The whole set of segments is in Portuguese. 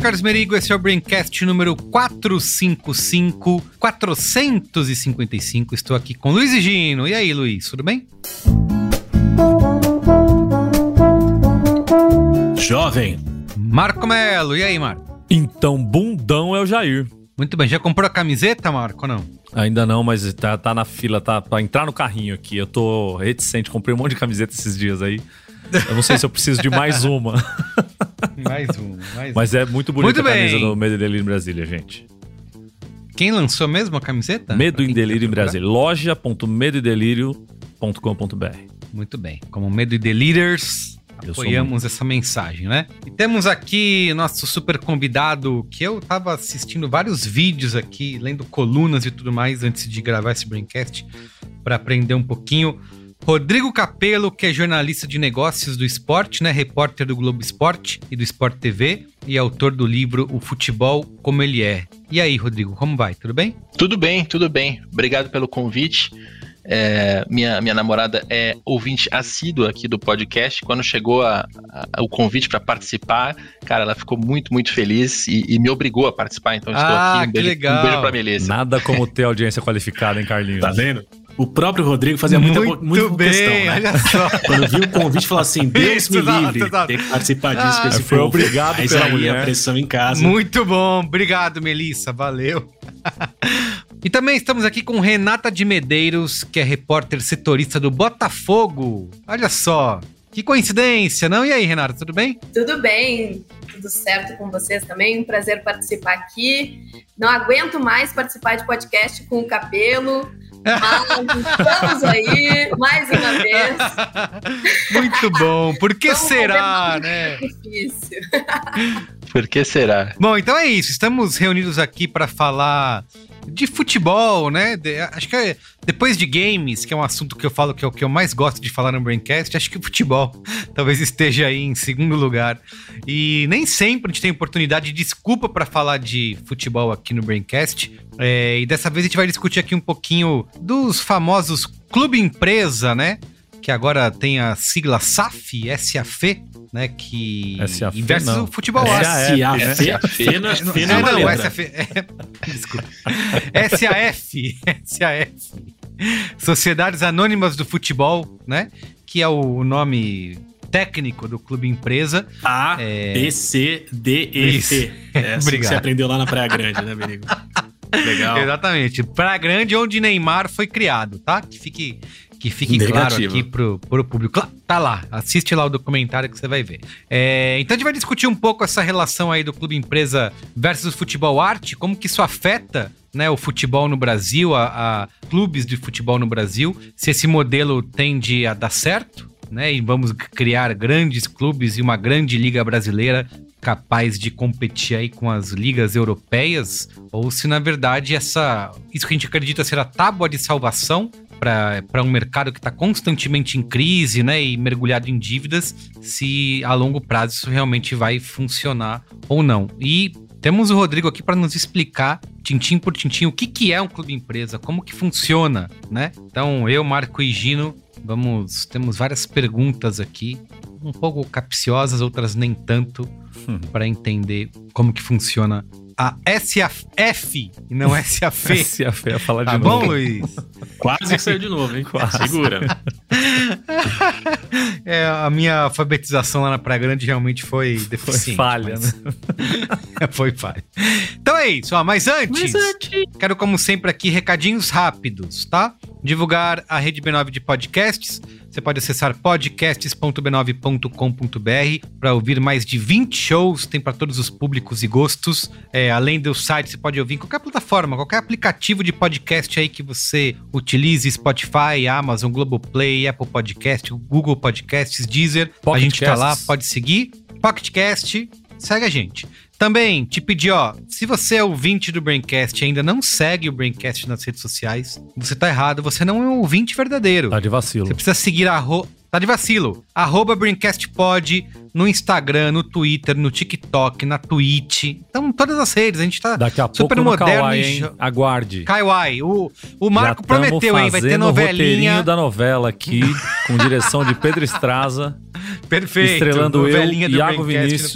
Carlos Merigo, esse é o Braincast número 455, 455. Estou aqui com Luiz e Gino. E aí, Luiz, tudo bem? Jovem. Marco Melo, e aí, Marco? Então, bundão é o Jair. Muito bem, já comprou a camiseta, Marco, ou não? Ainda não, mas tá, tá na fila, tá pra entrar no carrinho aqui. Eu tô reticente, comprei um monte de camiseta esses dias aí. Eu não sei se eu preciso de mais uma. mais uma, mais Mas é muito bonita muito a camisa do Medo e Delírio em Brasília, gente. Quem lançou mesmo a camiseta? Medo e Delírio em Brasília. Loja.medoedelírio.com.br Muito bem. Como Medo e Deliriers, apoiamos essa mensagem, né? E temos aqui nosso super convidado, que eu tava assistindo vários vídeos aqui, lendo colunas e tudo mais antes de gravar esse Braincast, para aprender um pouquinho Rodrigo Capello, que é jornalista de negócios do esporte, né? Repórter do Globo Esporte e do Sport TV e autor do livro O Futebol Como Ele É. E aí, Rodrigo, como vai? Tudo bem? Tudo bem, tudo bem. Obrigado pelo convite. É, minha, minha namorada é ouvinte assídua aqui do podcast. Quando chegou a, a, o convite para participar, cara, ela ficou muito, muito feliz e, e me obrigou a participar. Então estou ah, aqui. Um beijo, legal. um beijo pra Melissa. Nada como ter audiência qualificada, hein, Carlinhos? Tá vendo? O próprio Rodrigo fazia muita, Muito muita bem, questão, né? Olha só. Quando viu o convite, falou assim: Deus Isso, me livre, exato. tem que participar disso ah, com esse Foi povo. obrigado Mas pela aí mulher. a pressão em casa. Muito bom, obrigado, Melissa, valeu. e também estamos aqui com Renata de Medeiros, que é repórter setorista do Botafogo. Olha só, que coincidência, não? E aí, Renata, tudo bem? Tudo bem, tudo certo com vocês também. Um prazer participar aqui. Não aguento mais participar de podcast com o cabelo. Mas estamos aí, mais uma vez. Muito bom. Por que Vamos será, né? Difícil. Por que será? Bom, então é isso. Estamos reunidos aqui para falar de futebol, né? De, acho que é, depois de games, que é um assunto que eu falo que é o que eu mais gosto de falar no Braincast, acho que o futebol talvez esteja aí em segundo lugar. E nem sempre a gente tem oportunidade, desculpa para falar de futebol aqui no Braincast. É, e dessa vez a gente vai discutir aqui um pouquinho dos famosos clube empresa, né? Que agora tem a sigla SAF, SAF, né? Que SAF, investe não. o futebol SAF, SAF. SAF, não, não, não SAF, é, desculpa. SAF, SAF. Sociedades Anônimas do Futebol, né? Que é o nome técnico do clube empresa. A, É. B, C, D, E, Isso. F. É assim que você aprendeu lá na Praia Grande, né, Merigo? Legal. Exatamente. Pra grande onde Neymar foi criado, tá? Que fique, que fique claro Negativo. aqui pro, pro público. Tá lá, assiste lá o documentário que você vai ver. É, então a gente vai discutir um pouco essa relação aí do clube empresa versus futebol arte, como que isso afeta né, o futebol no Brasil, a, a clubes de futebol no Brasil, se esse modelo tende a dar certo, né? E vamos criar grandes clubes e uma grande liga brasileira capaz de competir aí com as ligas europeias, ou se na verdade essa isso que a gente acredita ser a tábua de salvação para um mercado que está constantemente em crise, né, e mergulhado em dívidas, se a longo prazo isso realmente vai funcionar ou não. E temos o Rodrigo aqui para nos explicar, tintim por tintim, o que, que é um clube empresa, como que funciona, né? Então, eu, Marco e Gino, vamos, temos várias perguntas aqui, um pouco capciosas, outras nem tanto, para entender como que funciona a SAF e não SAF. SAF, ia falar de Tá novo. bom, Luiz? Quase que saiu de novo, hein? Segura. É, a minha alfabetização lá na Praia Grande realmente foi Foi deficiente. falha, mas- né? foi falha. Então é isso, ó, mas antes, quero como sempre aqui recadinhos rápidos, tá? divulgar a Rede B9 de podcasts. Você pode acessar podcasts.b9.com.br para ouvir mais de 20 shows, tem para todos os públicos e gostos. É, além do site, você pode ouvir em qualquer plataforma, qualquer aplicativo de podcast aí que você utilize, Spotify, Amazon, Globoplay, Apple Podcast, Google Podcasts, Deezer. Pocket a gente tá lá, pode seguir. PocketCast, segue a gente. Também te pedir, ó, se você é ouvinte do Braincast e ainda não segue o Braincast nas redes sociais, você tá errado, você não é um ouvinte verdadeiro. Tá de vacilo. Você precisa seguir a arro... Tá de vacilo. Arroba BraincastPod no Instagram, no Twitter, no TikTok, na Twitch. Então, todas as redes. A gente tá Daqui a pouco super no moderno. Kawaii, hein? jo- Aguarde. Kaiwai, o, o Marco prometeu, hein? Vai ter o novelinha. roteirinho da novela aqui, com direção de Pedro Estraza. Perfeito. Estrelando eu, Iago Vinícius.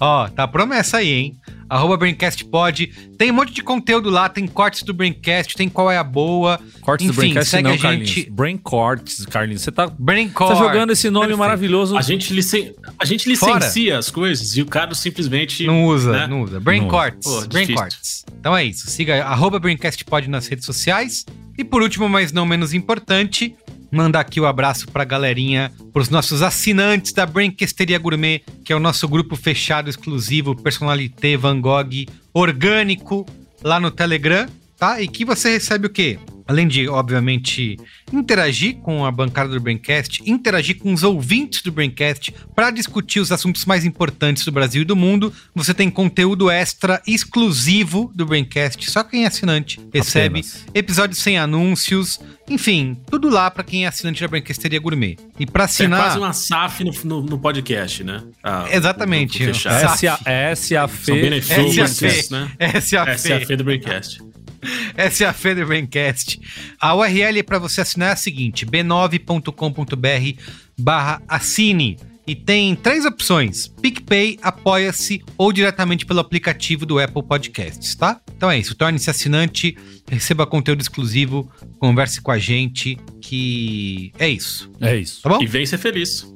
Ó, tá promessa aí, hein? Arroba Braincast Pod. Tem um monte de conteúdo lá, tem cortes do Braincast, tem qual é a boa. Cortes do Enfim, Braincast segue não, a Carlinhos. gente. Brain Cortes, Carlinhos. Você tá, Brain tá jogando esse nome Perfeito. maravilhoso. A gente, licen... a gente Fora. licencia as coisas e o cara simplesmente. Não usa, né? não usa. Brain Não usa. Corts. Pô, Brain difícil. Corts. Então é isso. Siga arroba BraincastPod nas redes sociais. E por último, mas não menos importante, mandar aqui o abraço pra galerinha, pros nossos assinantes da Braincasteria Gourmet, que é o nosso grupo fechado exclusivo, personalité, Van Gogh, orgânico, lá no Telegram, tá? E que você recebe o quê? Além de, obviamente, interagir com a bancada do Braincast, interagir com os ouvintes do Braincast para discutir os assuntos mais importantes do Brasil e do mundo, você tem conteúdo extra exclusivo do Braincast. Só quem é assinante recebe Apenas. episódios sem anúncios, enfim, tudo lá para quem é assinante da Branquesteria Gourmet. E para É assinar, quase uma SAF no, no, no podcast, né? Ah, Exatamente. SAF. S.A. São S.A.F. benefícios, né? é é. Fê do Braincast. Essa é a Braincast. A URL para você assinar é a seguinte: b9.com.br barra assine. E tem três opções: PicPay, Apoia-se ou diretamente pelo aplicativo do Apple Podcasts, tá? Então é isso. Torne-se assinante, receba conteúdo exclusivo, converse com a gente, que é isso. É isso. Tá bom? E vem ser feliz.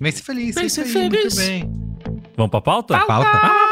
Vem ser feliz. Vem ser aí, feliz. Muito bem. Vamos pra pauta? Pauta.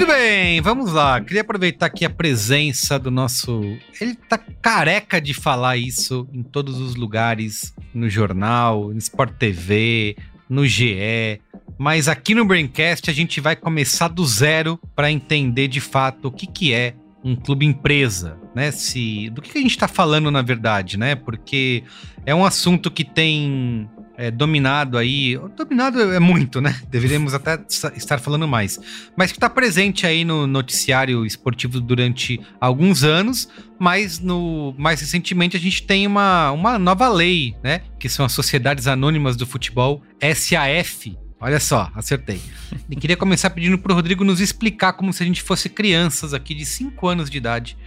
Muito bem, vamos lá. Queria aproveitar aqui a presença do nosso. Ele tá careca de falar isso em todos os lugares, no jornal, no Sport TV, no GE. Mas aqui no Braincast a gente vai começar do zero para entender de fato o que, que é um clube empresa, né? Se do que, que a gente está falando na verdade, né? Porque é um assunto que tem é, dominado aí, dominado é muito, né? Deveríamos até estar falando mais, mas que está presente aí no noticiário esportivo durante alguns anos, mas no mais recentemente a gente tem uma, uma nova lei, né? Que são as Sociedades Anônimas do Futebol, SAF. Olha só, acertei. E queria começar pedindo pro Rodrigo nos explicar como se a gente fosse crianças aqui de 5 anos de idade.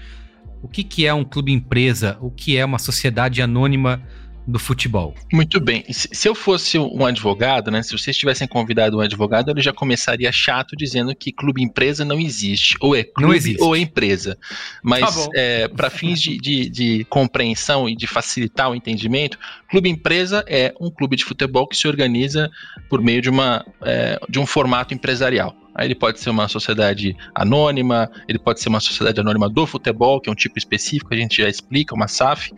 O que, que é um clube empresa? O que é uma sociedade anônima do futebol? Muito bem. Se eu fosse um advogado, né? Se vocês tivessem convidado um advogado, ele já começaria chato dizendo que clube empresa não existe. Ou é clube existe. ou é empresa. Tá Mas bom. para fins de, de- de compreensão e de facilitar o entendimento, clube empresa é um clube de futebol que se organiza por meio de, uma, é, de um formato empresarial. Aí ele pode ser uma sociedade anônima, ele pode ser uma sociedade anônima do futebol, que é um tipo específico, a gente já explica, uma SAF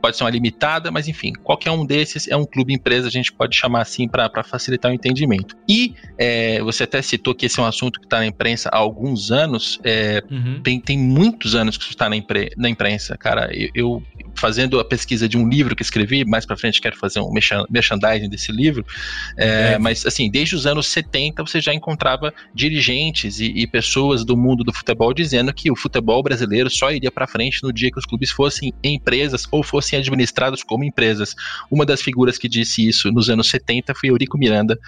pode ser uma limitada, mas enfim, qualquer um desses é um clube empresa, a gente pode chamar assim para facilitar o entendimento. E é, você até citou que esse é um assunto que está na imprensa há alguns anos, é, tem, tem muitos anos que isso está na, impre- na imprensa, cara. Eu, eu, fazendo a pesquisa de um livro que escrevi, mais para frente quero fazer um merchan- merchandising desse livro, é, Deve. mas assim, desde os anos 70 você já encontrava dirigentes e, e pessoas do mundo do futebol dizendo que o futebol brasileiro só iria para frente no dia que os clubes fossem empresas ou fossem administrados como empresas. Uma das figuras que disse isso nos anos 70 foi Eurico Miranda,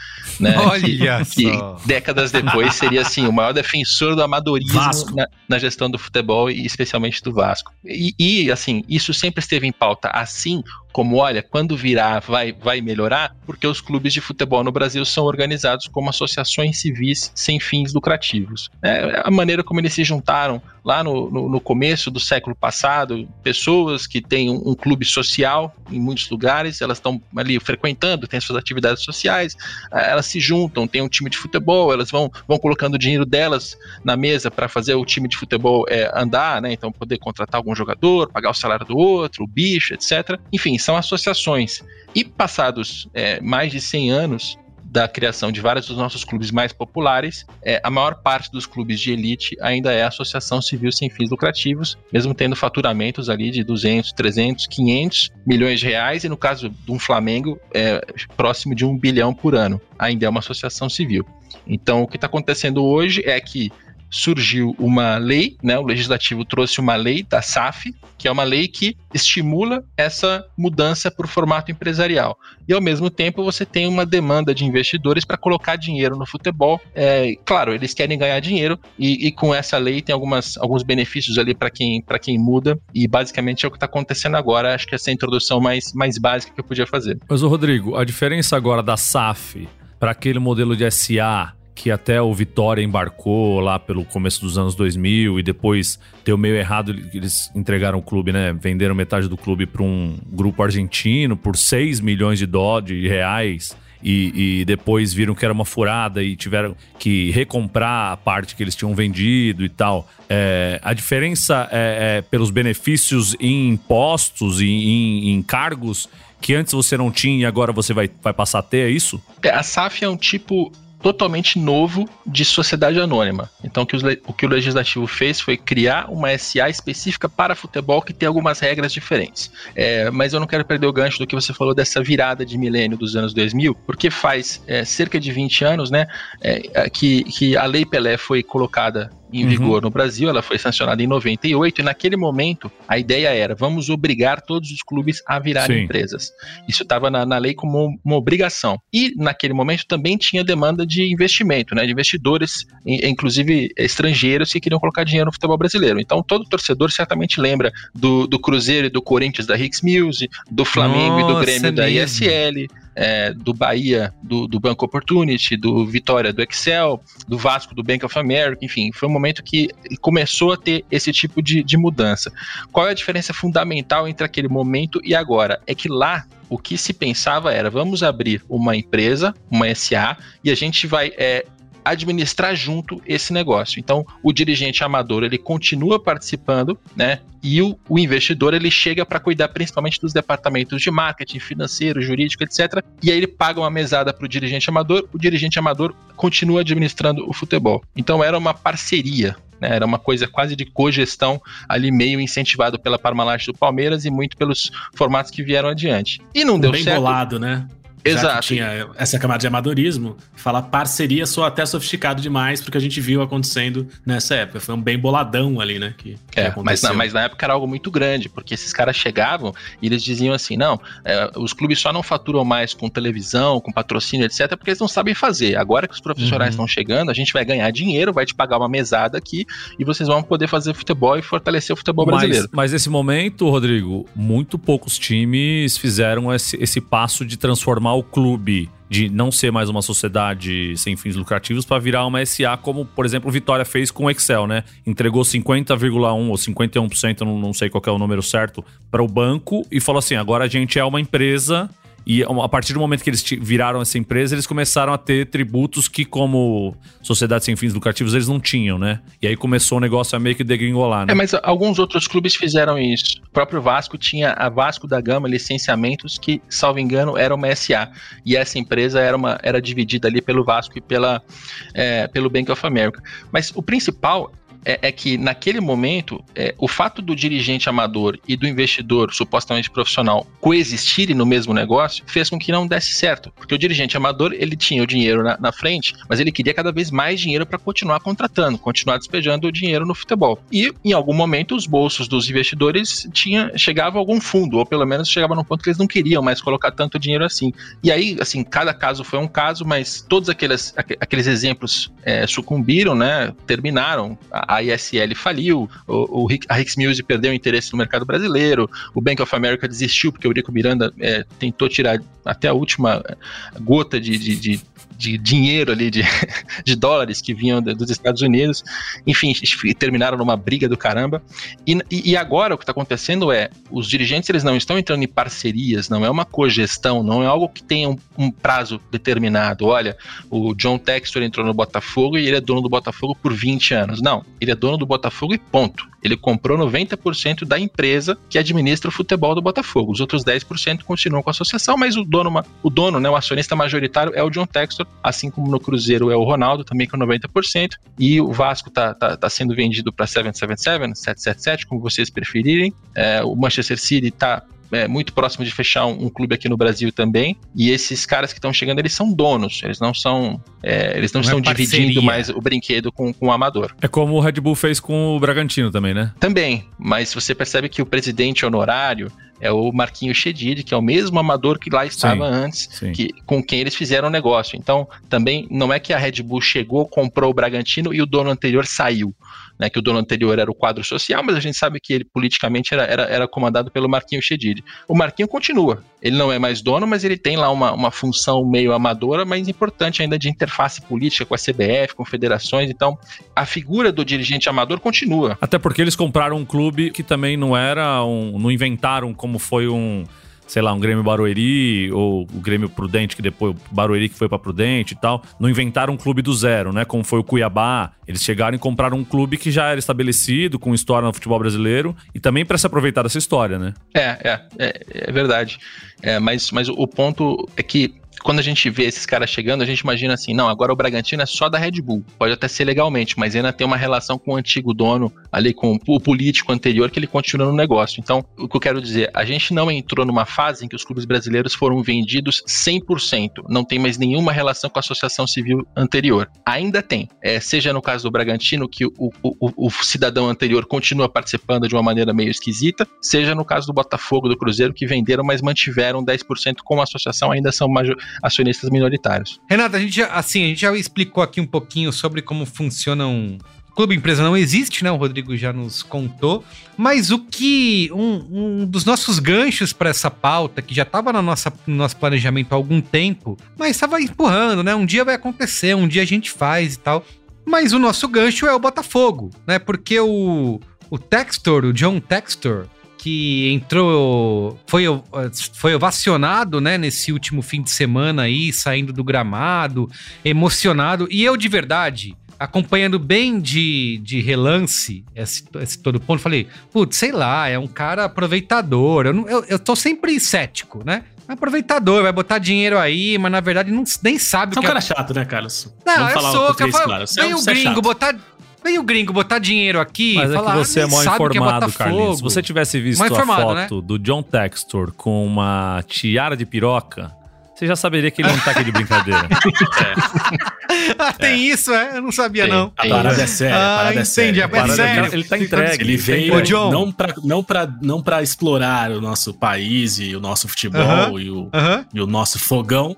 né? Olha que, que décadas depois seria assim o maior defensor do amadorismo na, na gestão do futebol e especialmente do Vasco. E, e, assim, isso sempre esteve em pauta, assim como, olha, quando virar vai, vai melhorar, porque os clubes de futebol no Brasil são organizados como associações civis sem fins lucrativos. É a maneira como eles se juntaram lá no, no, no começo do século passado, pessoas que têm um, um clube social em muitos lugares, elas estão ali frequentando, têm suas atividades sociais, eh, elas se juntam, tem um time de futebol, elas vão, vão colocando o dinheiro delas na mesa para fazer o time de futebol é, andar, né? Então poder contratar algum jogador, pagar o salário do outro, o bicho, etc. Enfim, são associações. E passados é, mais de 100 anos, da criação de vários dos nossos clubes mais populares, é, a maior parte dos clubes de elite ainda é associação civil sem fins lucrativos, mesmo tendo faturamentos ali de 200, 300, 500 milhões de reais, e no caso de um Flamengo, é próximo de um bilhão por ano. Ainda é uma associação civil. Então, o que está acontecendo hoje é que surgiu uma lei, né? O legislativo trouxe uma lei da SAF, que é uma lei que estimula essa mudança para o formato empresarial. E ao mesmo tempo você tem uma demanda de investidores para colocar dinheiro no futebol. É, claro, eles querem ganhar dinheiro e, e, com essa lei tem algumas, alguns benefícios ali para quem, quem muda. E basicamente é o que está acontecendo agora. Acho que essa é a introdução mais, mais básica que eu podia fazer. Mas, o Rodrigo, a diferença agora da SAF para aquele modelo de SA que até o Vitória embarcou lá pelo começo dos anos 2000 e depois deu meio errado, eles entregaram o clube, né? Venderam metade do clube para um grupo argentino por 6 milhões de dólares de reais. E, e, depois viram que era uma furada e tiveram que recomprar a parte que eles tinham vendido e tal. É, a diferença é, é, pelos benefícios em impostos e em, em, cargos que antes você não tinha e agora você vai, vai passar a ter, é isso? É, a SAF é um tipo totalmente novo de sociedade anônima. Então, o que, o que o legislativo fez foi criar uma SA específica para futebol que tem algumas regras diferentes. É, mas eu não quero perder o gancho do que você falou dessa virada de milênio dos anos 2000, porque faz é, cerca de 20 anos né, é, que, que a Lei Pelé foi colocada em uhum. vigor no Brasil, ela foi sancionada em 98, e naquele momento a ideia era: vamos obrigar todos os clubes a virarem Sim. empresas. Isso estava na, na, lei como uma obrigação. E naquele momento também tinha demanda de investimento, né, de investidores, inclusive estrangeiros, que queriam colocar dinheiro no futebol brasileiro. Então todo torcedor certamente lembra do, do Cruzeiro e do Corinthians da Hicks Mills, do Flamengo Nossa, e do Grêmio da ISL é, do Bahia, do, do Banco Opportunity, do Vitória, do Excel, do Vasco, do Bank of America, enfim, foi um momento que começou a ter esse tipo de, de mudança. Qual é a diferença fundamental entre aquele momento e agora? É que lá o que se pensava era: vamos abrir uma empresa, uma SA, e a gente vai é, administrar junto esse negócio. Então, o dirigente amador ele continua participando, né? E o, o investidor ele chega para cuidar principalmente dos departamentos de marketing, financeiro, jurídico, etc. E aí ele paga uma mesada para o dirigente amador. O dirigente amador continua administrando o futebol. Então, era uma parceria né, era uma coisa quase de cogestão ali meio incentivado pela Parmalat do Palmeiras e muito pelos formatos que vieram adiante. E não deu bem certo. Bem bolado, né? Exato. tinha essa camada de amadorismo, falar parceria sou até sofisticado demais porque a gente viu acontecendo nessa época. Foi um bem boladão ali, né? Que, que é, mas na, mas na época era algo muito grande, porque esses caras chegavam e eles diziam assim: não, é, os clubes só não faturam mais com televisão, com patrocínio, etc., porque eles não sabem fazer. Agora que os profissionais uhum. estão chegando, a gente vai ganhar dinheiro, vai te pagar uma mesada aqui e vocês vão poder fazer futebol e fortalecer o futebol mas, brasileiro. Mas nesse momento, Rodrigo, muito poucos times fizeram esse, esse passo de transformar o clube de não ser mais uma sociedade sem fins lucrativos para virar uma SA, como, por exemplo, Vitória fez com o Excel, né? Entregou 50,1% ou 51%, não, não sei qual é o número certo, para o banco e falou assim: agora a gente é uma empresa e a partir do momento que eles viraram essa empresa, eles começaram a ter tributos que, como sociedade sem fins lucrativos, eles não tinham, né? E aí começou o negócio a meio que degringolar, né? É, mas alguns outros clubes fizeram isso. O próprio Vasco tinha a Vasco da Gama licenciamentos que, salvo engano, era uma SA. E essa empresa era, uma, era dividida ali pelo Vasco e pela, é, pelo Bank of America. Mas o principal é, é que naquele momento é, o fato do dirigente amador e do investidor supostamente profissional coexistirem no mesmo negócio fez com que não desse certo, porque o dirigente amador ele tinha o dinheiro na, na frente, mas ele queria cada vez mais dinheiro para continuar contratando, continuar despejando o dinheiro no futebol. E em algum momento os bolsos dos investidores tinha chegava a algum fundo, ou pelo menos chegava num ponto que eles não queriam mais colocar tanto dinheiro assim. E aí, assim, cada caso foi um caso, mas todos aqueles, aqueles exemplos é, sucumbiram, né? Terminaram. A, a ISL faliu, o, o, a Hicks Music perdeu interesse no mercado brasileiro, o Bank of America desistiu porque o Eurico Miranda é, tentou tirar até a última gota de, de, de de dinheiro ali, de, de dólares que vinham dos Estados Unidos. Enfim, terminaram numa briga do caramba. E, e agora o que está acontecendo é, os dirigentes eles não estão entrando em parcerias, não é uma cogestão, não é algo que tenha um, um prazo determinado. Olha, o John Textor entrou no Botafogo e ele é dono do Botafogo por 20 anos. Não, ele é dono do Botafogo e ponto. Ele comprou 90% da empresa que administra o futebol do Botafogo. Os outros 10% continuam com a associação, mas o dono, o dono, né, o acionista majoritário é o John Textor, assim como no Cruzeiro é o Ronaldo, também com 90%, e o Vasco está tá, tá sendo vendido para 777, 777, como vocês preferirem. É, o Manchester City está é, muito próximo de fechar um, um, clube aqui no Brasil também. E esses caras que estão chegando, eles são donos, eles não são. É, eles não, não estão é dividindo mais o brinquedo com, com o amador. É como o Red Bull fez com o Bragantino também, né? Também, mas você percebe que o presidente honorário é o Marquinho Chedid, que é o mesmo amador que lá estava sim, antes, sim. Que, com quem eles fizeram o negócio. Então, também não é que a Red Bull chegou, comprou o Bragantino e o dono anterior saiu né, que o dono anterior era o quadro social, mas a gente sabe que ele politicamente era, era, era comandado pelo Marquinho Chedid. O Marquinho continua, ele não é mais dono, mas ele tem lá uma, uma função meio amadora, mas importante ainda de interface política com a CBF, com federações, então a figura do dirigente amador continua. Até porque eles compraram um clube que também não era um, não inventaram como foi um sei lá, um Grêmio Barueri ou o Grêmio Prudente, que depois o Barueri que foi para Prudente e tal, não inventaram um clube do zero, né? Como foi o Cuiabá. Eles chegaram e compraram um clube que já era estabelecido, com história no futebol brasileiro, e também para se aproveitar dessa história, né? É, é, é, é verdade. É, mas, mas o ponto é que quando a gente vê esses caras chegando, a gente imagina assim, não, agora o Bragantino é só da Red Bull. Pode até ser legalmente, mas ainda tem uma relação com o antigo dono, ali com o político anterior, que ele continua no negócio. Então, o que eu quero dizer, a gente não entrou numa fase em que os clubes brasileiros foram vendidos 100%. Não tem mais nenhuma relação com a associação civil anterior. Ainda tem. É, seja no caso do Bragantino, que o, o, o, o cidadão anterior continua participando de uma maneira meio esquisita, seja no caso do Botafogo, do Cruzeiro, que venderam, mas mantiveram 10% com a associação, ainda são major acionistas minoritários. Renata, a gente já, assim, a gente já explicou aqui um pouquinho sobre como funcionam clube empresa não existe, né? O Rodrigo já nos contou. Mas o que um, um dos nossos ganchos para essa pauta, que já estava no nosso planejamento há algum tempo, mas estava empurrando, né? Um dia vai acontecer, um dia a gente faz e tal. Mas o nosso gancho é o Botafogo, né? Porque o, o Textor, o John Textor, que entrou, foi, foi ovacionado, né, nesse último fim de semana aí, saindo do gramado, emocionado. E eu, de verdade, acompanhando bem de, de relance esse, esse todo ponto, falei, putz, sei lá, é um cara aproveitador. Eu, não, eu, eu tô sempre cético, né? aproveitador, vai botar dinheiro aí, mas na verdade não, nem sabe Você o que é um cara chato, né, Carlos? Não, Vamos eu sou, cara. Claro. Vem é o gringo botar Vem o gringo botar dinheiro aqui. Mas falar, é que você é mal é informado, é Carlinhos. Se você tivesse visto a foto né? do John Textor com uma tiara de piroca, você já saberia que ele não tá aqui de brincadeira. é. ah, tem é. isso, é? Eu não sabia, tem, não. A parada é séria, a parada ah, é séria. A parada é sério. Ele tá entregue. Ele veio John. não, pra, não, pra, não pra explorar o nosso país e o nosso futebol uh -huh. e, o, uh -huh. e o nosso fogão,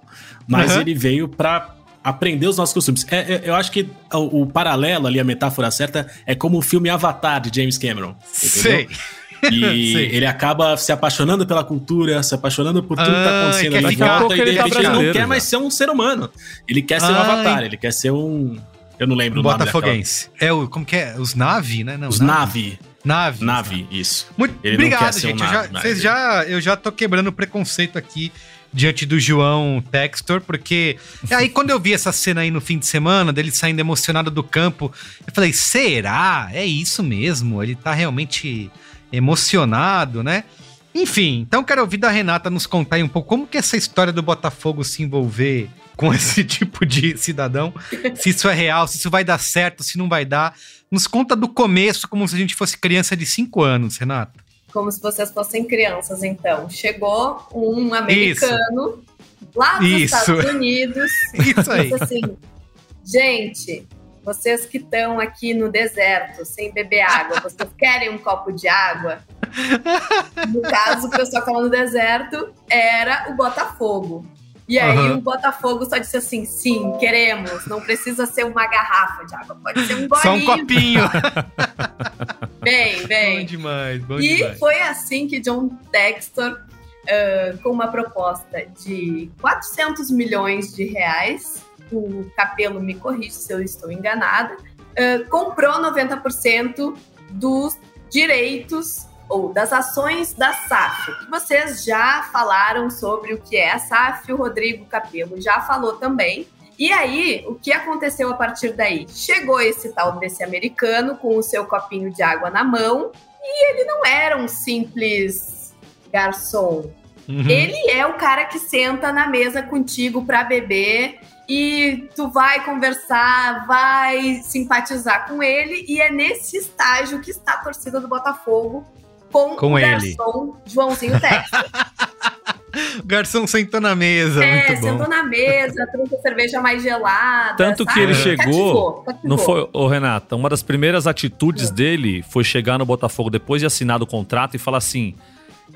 mas uh -huh. ele veio pra aprender os nossos costumes. É, é, eu acho que o, o, paralelo ali, a metáfora certa, é como o filme Avatar de James Cameron. Entendeu? Sei. E ele acaba se apaixonando pela cultura, se apaixonando por tudo ah, que tá ah, acontecendo ali em volta, e de repente ele não quer mais ser um ser humano. Ele quer ser um avatar, ele quer ser um. Eu não lembro o nome Botafoguense. É o. Como que é? Os Nave, né? Não, os Nave. Nave. Nave, isso. Muito ele obrigado, gente. Um eu, já, vocês já, eu já tô quebrando o preconceito aqui diante do João Textor, porque aí quando eu vi essa cena aí no fim de semana, dele saindo emocionado do campo, eu falei, será? É isso mesmo? Ele tá realmente emocionado, né? Enfim, então quero ouvir da Renata nos contar um pouco como que essa história do Botafogo se envolver com esse tipo de cidadão, se isso é real, se isso vai dar certo, se não vai dar. Nos conta do começo, como se a gente fosse criança de 5 anos, Renata como se vocês fossem crianças, então. Chegou um americano Isso. lá dos Isso. Estados Unidos Isso aí. disse assim: gente, vocês que estão aqui no deserto sem beber água, vocês querem um copo de água? No caso, o pessoal que estava no deserto era o Botafogo. E aí uhum. o Botafogo só disse assim: sim, queremos. Não precisa ser uma garrafa de água, pode ser um golinho. Só um copinho. bem, bem. Bom demais, bom e demais. foi assim que John Textor, uh, com uma proposta de 400 milhões de reais, o Capelo me corrige se eu estou enganada, uh, comprou 90% dos direitos ou das ações da SAF. Vocês já falaram sobre o que é a SAF, o Rodrigo Capello já falou também. E aí, o que aconteceu a partir daí? Chegou esse tal desse americano com o seu copinho de água na mão e ele não era um simples garçom. Uhum. Ele é o cara que senta na mesa contigo para beber e tu vai conversar, vai simpatizar com ele, e é nesse estágio que está a torcida do Botafogo com, com o ele. garçom Joãozinho Texas. O garçom sentou na mesa, é, muito bom. sentou na mesa, trouxe a cerveja mais gelada. Tanto sabe? que ele chegou. Cativou, cativou. Não foi, ô Renata, uma das primeiras atitudes é. dele foi chegar no Botafogo depois de assinar o contrato e falar assim: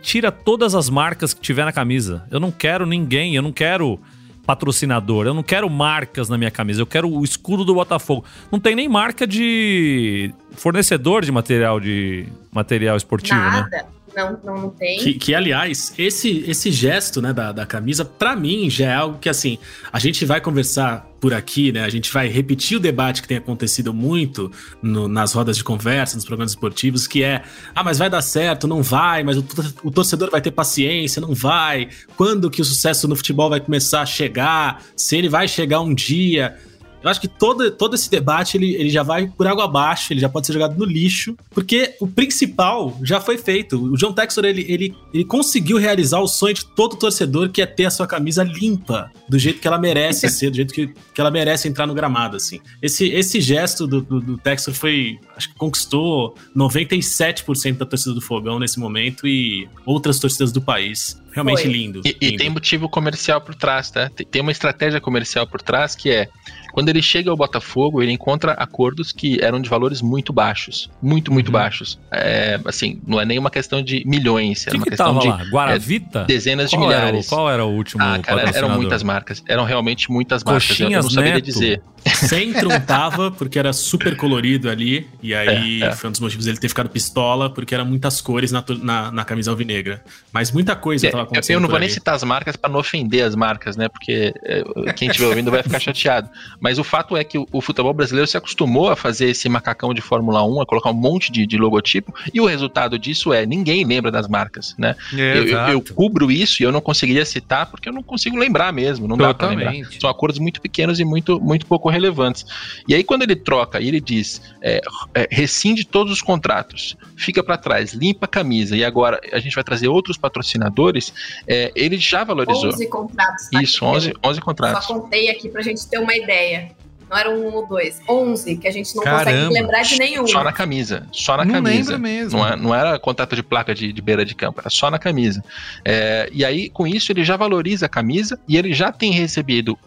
tira todas as marcas que tiver na camisa. Eu não quero ninguém, eu não quero patrocinador. Eu não quero marcas na minha camisa, eu quero o escudo do Botafogo. Não tem nem marca de fornecedor de material de material esportivo, né? Nada. né? Não, não, não tem. Que, que, aliás, esse, esse gesto né, da, da camisa, para mim, já é algo que, assim, a gente vai conversar por aqui, né? A gente vai repetir o debate que tem acontecido muito no, nas rodas de conversa, nos programas esportivos, que é: ah, mas vai dar certo, não vai, mas o, o torcedor vai ter paciência, não vai. Quando que o sucesso no futebol vai começar a chegar? Se ele vai chegar um dia. Eu acho que todo, todo esse debate ele, ele já vai por água abaixo, ele já pode ser jogado no lixo, porque o principal já foi feito. O John Texor ele, ele, ele conseguiu realizar o sonho de todo torcedor que é ter a sua camisa limpa, do jeito que ela merece ser, do jeito que, que ela merece entrar no gramado, assim. Esse, esse gesto do, do, do Texor foi, acho que conquistou 97% da torcida do Fogão nesse momento e outras torcidas do país. Realmente lindo, e, lindo. E, tem motivo comercial por trás, tá? Tem uma estratégia comercial por trás que é quando ele chega ao Botafogo, ele encontra acordos que eram de valores muito baixos. Muito, muito uhum. baixos. É, assim, não é nem uma questão de milhões, era uma questão de Guaravita? É, dezenas qual de milhares. Era o, qual era o último Ah, cara, eram muitas marcas. Eram realmente muitas marcas. Coxinhas eu não saberia Neto. dizer. Centrum tava, porque era super colorido ali. E aí é, é. foi um dos motivos dele ter ficado pistola, porque eram muitas cores na, na, na camisa alvinegra. Mas muita coisa é, tava acontecendo. Eu não vou nem citar as marcas para não ofender as marcas, né? Porque é, quem estiver ouvindo vai ficar chateado. Mas o fato é que o, o, futebol brasileiro se acostumou a fazer esse macacão de Fórmula 1, a colocar um monte de, de logotipo, e o resultado disso é ninguém lembra das marcas, né? É, eu, eu, eu, cubro isso e eu não conseguiria citar porque eu não consigo lembrar mesmo, não Totalmente. dá para lembrar. São acordos muito pequenos e muito, muito pouco relevantes. E aí quando ele troca e ele diz é, é, rescinde todos os contratos, fica para trás, limpa a camisa e agora a gente vai trazer outros patrocinadores, é, ele já valorizou. 11 contratos. Tá isso, 11, 11 contratos. Só contei aqui pra gente ter uma ideia. Não era um ou dois, onze, que a gente não Caramba. consegue lembrar de nenhum. Só na camisa. Só na não camisa. Mesmo. Não, é, não era contrato de placa de, de, beira de campo, era só na camisa. É, e aí, com isso, ele já valoriza a camisa e ele já tem recebido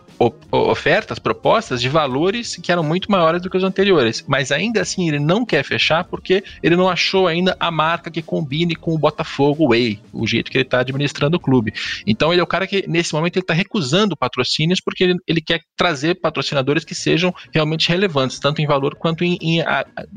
ofertas, propostas de valores que eram muito maiores do que os anteriores. Mas ainda assim ele não quer fechar porque ele não achou ainda a marca que combine com o Botafogo Way, o jeito que ele está administrando o clube. Então ele é o cara que nesse momento ele está recusando patrocínios porque ele, ele, quer trazer patrocinadores que sejam realmente relevantes, tanto em valor quanto em, em,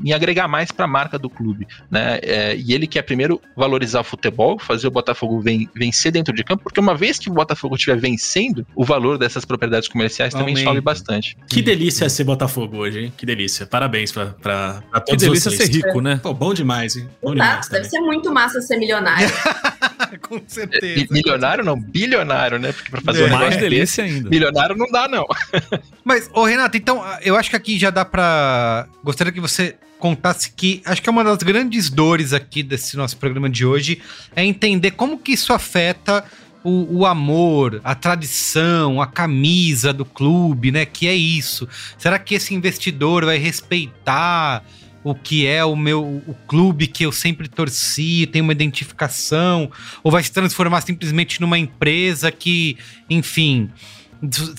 em agregar mais para a marca do clube. Né? É, e ele quer primeiro valorizar o futebol, fazer o Botafogo ven, vencer dentro de campo, porque uma vez que o Botafogo estiver vencendo, o valor dessas propriedades comerciais também Aumenta. sobe bastante. Que delícia ser Botafogo hoje, hein? Que delícia. Parabéns pra, pra, pra todos Que delícia vocês. ser rico, né? Pô, bom demais, hein? Bom demais deve ser muito massa ser milionário. com certeza. É, milionário não, bilionário, né? Porque pra fazer é, mais delícia ainda. Milionário não dá, não. Mas, ô Renato, então, eu acho que aqui já dá pra. Gostaria que você contasse que acho que é uma das grandes dores aqui desse nosso programa de hoje é entender como que isso afeta o, o, amor, a tradição, a camisa do clube, né? Que é isso. Será que esse investidor vai respeitar o que é o meu o clube que eu sempre torci, tem uma identificação, ou vai se transformar simplesmente numa empresa que, enfim,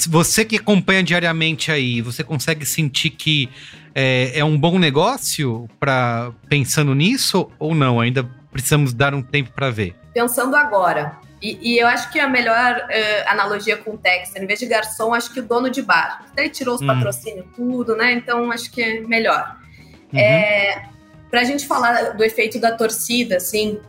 você que acompanha diariamente aí, você consegue sentir que é, é um bom negócio para pensando nisso ou não? Ainda precisamos dar um tempo para ver. Pensando agora, E, e, eu acho que a melhor uh, analogia com o Texter, em vez de garçom, acho que o dono de bar. Ele tirou os hum. patrocínios, tudo, né? Então acho que é melhor. Uhum. É, Para a gente falar do efeito da torcida, assim,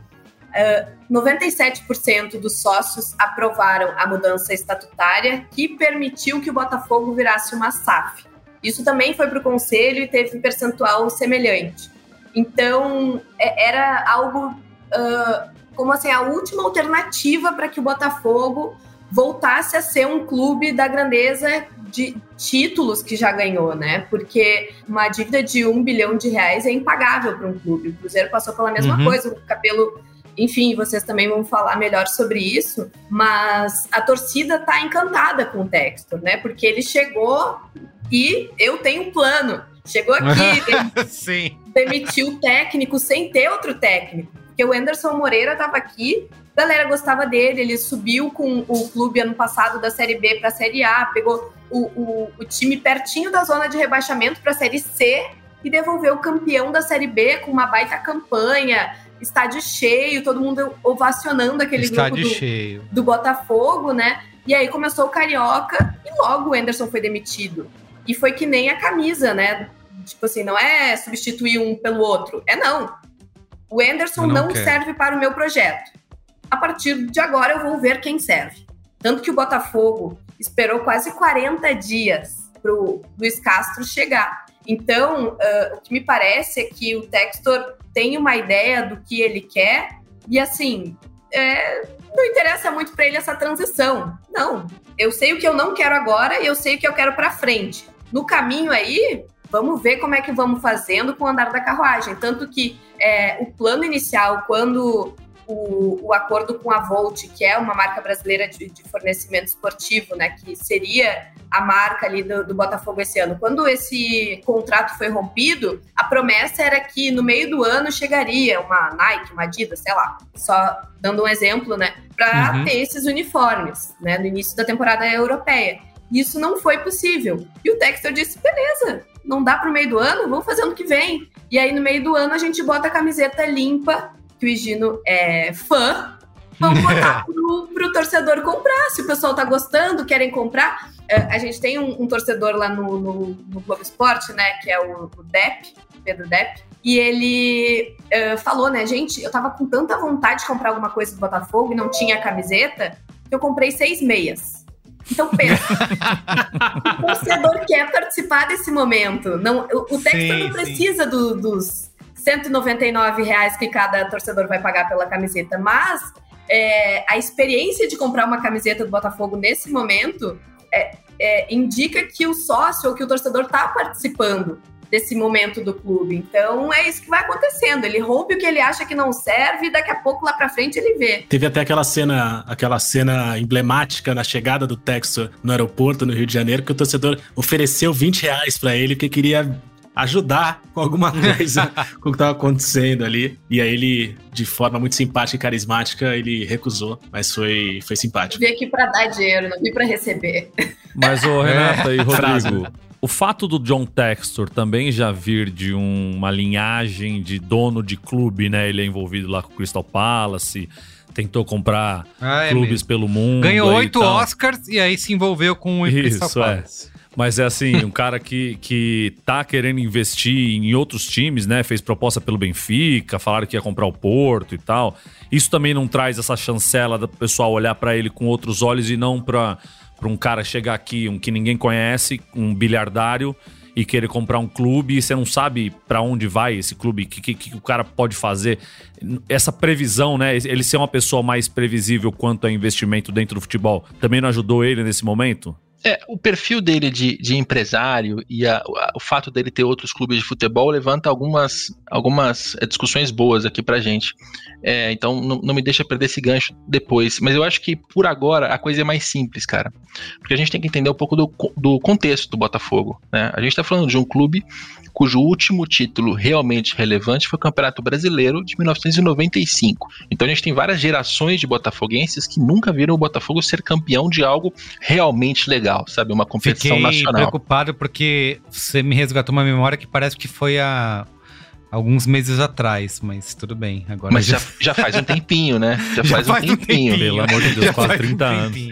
uh, 97% dos sócios aprovaram a mudança estatutária que permitiu que o Botafogo virasse uma SAF. Isso também foi para o conselho e teve um percentual semelhante. Então, é, era algo uh, como assim, a última alternativa para que o Botafogo voltasse a ser um clube da grandeza de títulos que já ganhou, né? Porque uma dívida de um bilhão de reais é impagável para um clube. O Cruzeiro passou pela mesma uhum. coisa, o Capelo enfim, vocês também vão falar melhor sobre isso, mas a torcida está encantada com o Textor, né? Porque ele chegou e eu tenho um plano. Chegou aqui, demitiu o técnico sem ter outro técnico. Porque o Anderson Moreira estava aqui, a galera gostava dele, ele subiu com o clube ano passado da Série B para a Série A, pegou o, o, o time pertinho da zona de rebaixamento para a Série C e devolveu o campeão da Série B com uma baita campanha, estádio cheio, todo mundo ovacionando aquele estádio grupo do, cheio. do Botafogo, né? E aí começou o Carioca e logo o Anderson foi demitido. E foi que nem a camisa, né? Tipo assim, não é substituir um pelo outro. É não. O Anderson não, não serve para o meu projeto. A partir de agora eu vou ver quem serve. Tanto que o Botafogo esperou quase 40 dias para o Luiz Castro chegar. Então, uh, o que me parece é que o Textor tem uma ideia do que ele quer e, assim, é, não interessa muito para ele essa transição. Não, eu sei o que eu não quero agora e eu sei o que eu quero para frente. No caminho aí, vamos ver como é que vamos fazendo com o andar da carruagem. Tanto que é, o plano inicial, quando o, o, acordo com a Volt, que é uma marca brasileira de, de, fornecimento esportivo, né, que seria a marca ali do, do, Botafogo esse ano. Quando esse contrato foi rompido, a promessa era que no meio do ano chegaria uma Nike, uma Adidas, sei lá, só dando um exemplo, né, para uhum. ter esses uniformes, né, no início da temporada europeia. Isso não foi possível. E o Textor disse: beleza, não dá para o meio do ano, vamos fazer ano que vem. E aí, no meio do ano, a gente bota a camiseta limpa, que o Higino é fã, vamos botar pro, pro torcedor comprar. Se o pessoal tá gostando, querem comprar. É, a gente tem um, um torcedor lá no, no, no, Globo Esporte, né, que é o, o Depp, Pedro Depp, e ele uh, falou, né, gente, eu tava com tanta vontade de comprar alguma coisa do Botafogo e não tinha camiseta, que eu comprei seis meias. Então pensa, o torcedor quer participar desse momento. Não, o, o texto não precisa do, dos 199 reais que cada torcedor vai pagar pela camiseta, mas é, a experiência de comprar uma camiseta do Botafogo nesse momento é, é, indica que o sócio ou que o torcedor está participando desse momento do clube. Então é isso que vai acontecendo. Ele rompe o que ele acha que não serve e daqui a pouco lá para frente ele vê. Teve até aquela cena, aquela cena emblemática na chegada do Texas no aeroporto no Rio de Janeiro que o torcedor ofereceu 20 reais para ele porque queria ajudar com alguma coisa com o que estava acontecendo ali. E aí ele, de forma muito simpática e carismática, ele recusou, mas foi, foi simpático. Vim aqui para dar dinheiro, não vim para receber. Mas, ô Renata é. e Rodrigo, o fato do John Textor também já vir de um, uma linhagem de dono de clube, né? Ele é envolvido lá com o Crystal Palace, tentou comprar ah, é clubes mesmo. pelo mundo. Ganhou oito Oscars e aí se envolveu com o Crystal Isso, é. Palace. É. Mas é assim, um cara que, que tá querendo investir em outros times, né? Fez proposta pelo Benfica, falaram que ia comprar o Porto e tal. Isso também não traz essa chancela do pessoal olhar para ele com outros olhos e não para para um cara chegar aqui, um que ninguém conhece, um bilhardário, e querer comprar um clube e você não sabe para onde vai esse clube, o que, que, que, o cara pode fazer. Essa previsão, né? Ele ser uma pessoa mais previsível quanto a investimento dentro do futebol, também não ajudou ele nesse momento? É, o perfil dele de, de empresário e a, a, o fato dele ter outros clubes de futebol levanta algumas, algumas é, discussões boas aqui pra gente. É, então não, não, me deixa perder esse gancho depois. Mas eu acho que por agora a coisa é mais simples, cara. Porque a gente tem que entender um pouco do, do contexto do Botafogo. Né? A gente tá falando de um clube cujo último título realmente relevante foi o Campeonato Brasileiro de 1995. Então a gente tem várias gerações de botafoguenses que nunca viram o Botafogo ser campeão de algo realmente legal, sabe? Uma competição Fiquei nacional. preocupado porque você me resgatou uma memória que parece que foi a alguns meses atrás, mas tudo bem. Agora mas já, já faz um tempinho, né? Já, já faz, faz, um tempinho. Um tempinho. Pelo amor de Deus, quase 30 um anos.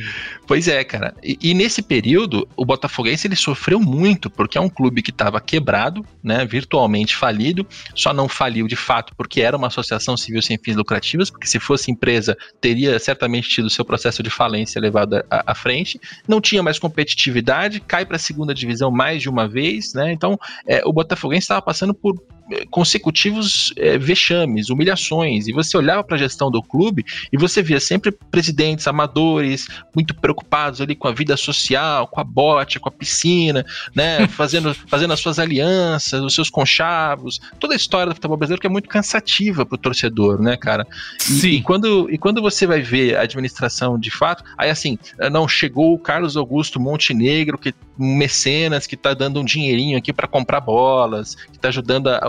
Pois é, cara. E, e, nesse período, o Botafoguense ele sofreu muito, porque é um clube que estava quebrado, né, virtualmente falido, só não faliu de fato porque era uma associação civil sem fins lucrativos, porque se fosse empresa, teria certamente tido seu processo de falência levado à, frente, não tinha mais competitividade, cai para a segunda divisão mais de uma vez, né? Então, é, o Botafoguense estava passando por consecutivos é, vexames, humilhações, e você olhava para a gestão do clube e você via sempre presidentes amadores, muito preocupados ali com a vida social, com a bote, com a piscina, né, fazendo, fazendo as suas alianças, os seus conchavos, toda a história do futebol brasileiro que é muito cansativa para o torcedor, né, cara? E, Sim. E quando, e quando você vai ver a administração de fato, aí assim, não, chegou o Carlos Augusto Montenegro, que um mecenas que está dando um dinheirinho aqui para comprar bolas, que está ajudando a,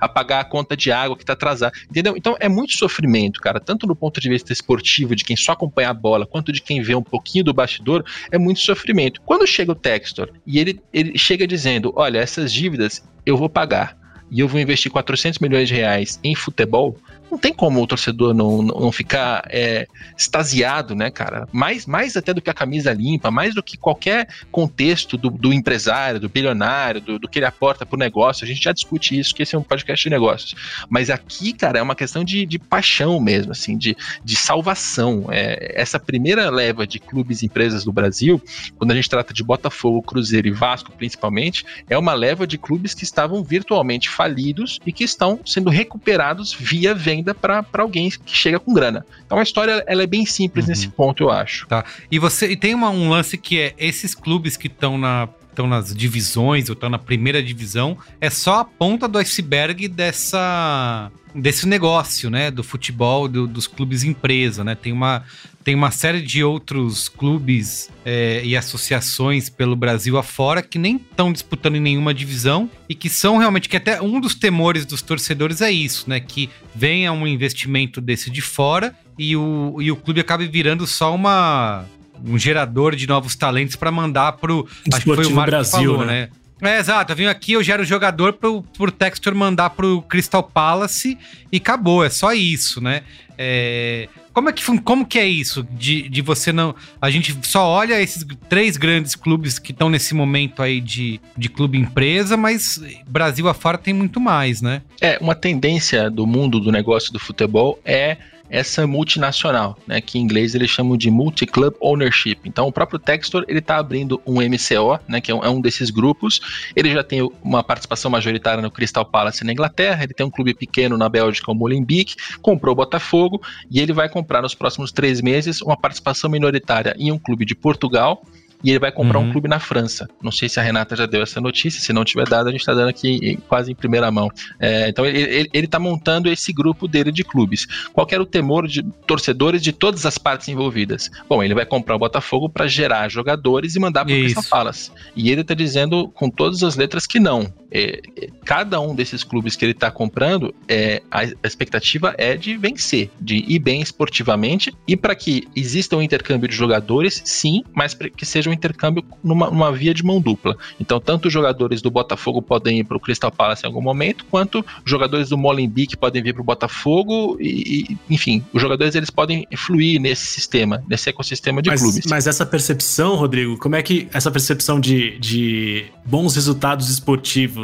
a, pagar a conta de água que está atrasada, entendeu? Então é muito sofrimento, cara, tanto do ponto de vista esportivo, de quem só acompanha a bola, quanto de quem vê um pouquinho do bastidor, é muito sofrimento. Quando chega o Textor e ele, ele chega dizendo, olha, essas dívidas eu vou pagar, e eu vou investir 400 milhões de reais em futebol, não tem como o torcedor não, não ficar é, extasiado, né, cara? Mais, mais até do que a camisa limpa, mais do que qualquer contexto do, do empresário, do bilionário, do, do, que ele aporta pro negócio. A gente já discute isso, que esse é um podcast de negócios. Mas aqui, cara, é uma questão de, de paixão mesmo, assim, de, de salvação. É, essa primeira leva de clubes e empresas do Brasil, quando a gente trata de Botafogo, Cruzeiro e Vasco, principalmente, é uma leva de clubes que estavam virtualmente falidos e que estão sendo recuperados via venda venda para alguém que chega com grana. Então a história ela é bem simples uhum. nesse ponto, eu acho. Tá. E você e tem uma, um lance que é esses clubes que estão na estão nas divisões ou estão na primeira divisão, é só a ponta do iceberg dessa desse negócio, né, do futebol, do, dos clubes empresa, né? Tem uma tem uma série de outros clubes é, e associações pelo Brasil afora que nem estão disputando em nenhuma divisão e que são realmente que até um dos temores dos torcedores é isso, né? Que venha um investimento desse de fora e o, e o clube acabe virando só uma um gerador de novos talentos para mandar pro acho que foi o Brasil, falou, né? né? É, exato. Eu vim aqui, eu gero jogador pro, pro Textor mandar pro Crystal Palace e acabou. É só isso, né? É, como é que como que é isso de, de você não a gente só olha esses três grandes clubes que estão nesse momento aí de, de clube empresa, mas Brasil afora tem muito mais, né? É uma tendência do mundo do negócio do futebol é essa multinacional, né, que em inglês eles chamam de Multi-Club Ownership. Então, o próprio Textor ele está abrindo um MCO, né, que é um, é um, desses grupos. Ele já tem uma participação majoritária no Crystal Palace na Inglaterra. Ele tem um clube pequeno na Bélgica, o Molenbeek. Comprou o Botafogo e ele vai comprar nos próximos três meses uma participação minoritária em um clube de Portugal e ele vai comprar uhum. um clube na França. Não sei se a Renata já deu essa notícia, se não tiver dado, a gente está dando aqui quase em primeira mão. É, então ele está montando esse grupo dele de clubes. Qual era o temor de torcedores de todas as partes envolvidas? Bom, ele vai comprar o Botafogo para gerar jogadores e mandar para o Crystal Palace. E ele está dizendo com todas as letras que não. É, cada um desses clubes que ele está comprando, é, a, expectativa é de vencer, de ir bem esportivamente e para que exista um intercâmbio de jogadores, sim, mas que sejam intercâmbio numa, numa via de mão dupla. Então, tanto os jogadores do Botafogo podem ir para o Crystal Palace em algum momento, quanto jogadores do Molenbeek podem vir para o Botafogo e, e, enfim, os jogadores eles podem fluir nesse sistema, nesse ecossistema de mas, clubes. Mas essa percepção, Rodrigo, como é que essa percepção de, de bons resultados esportivos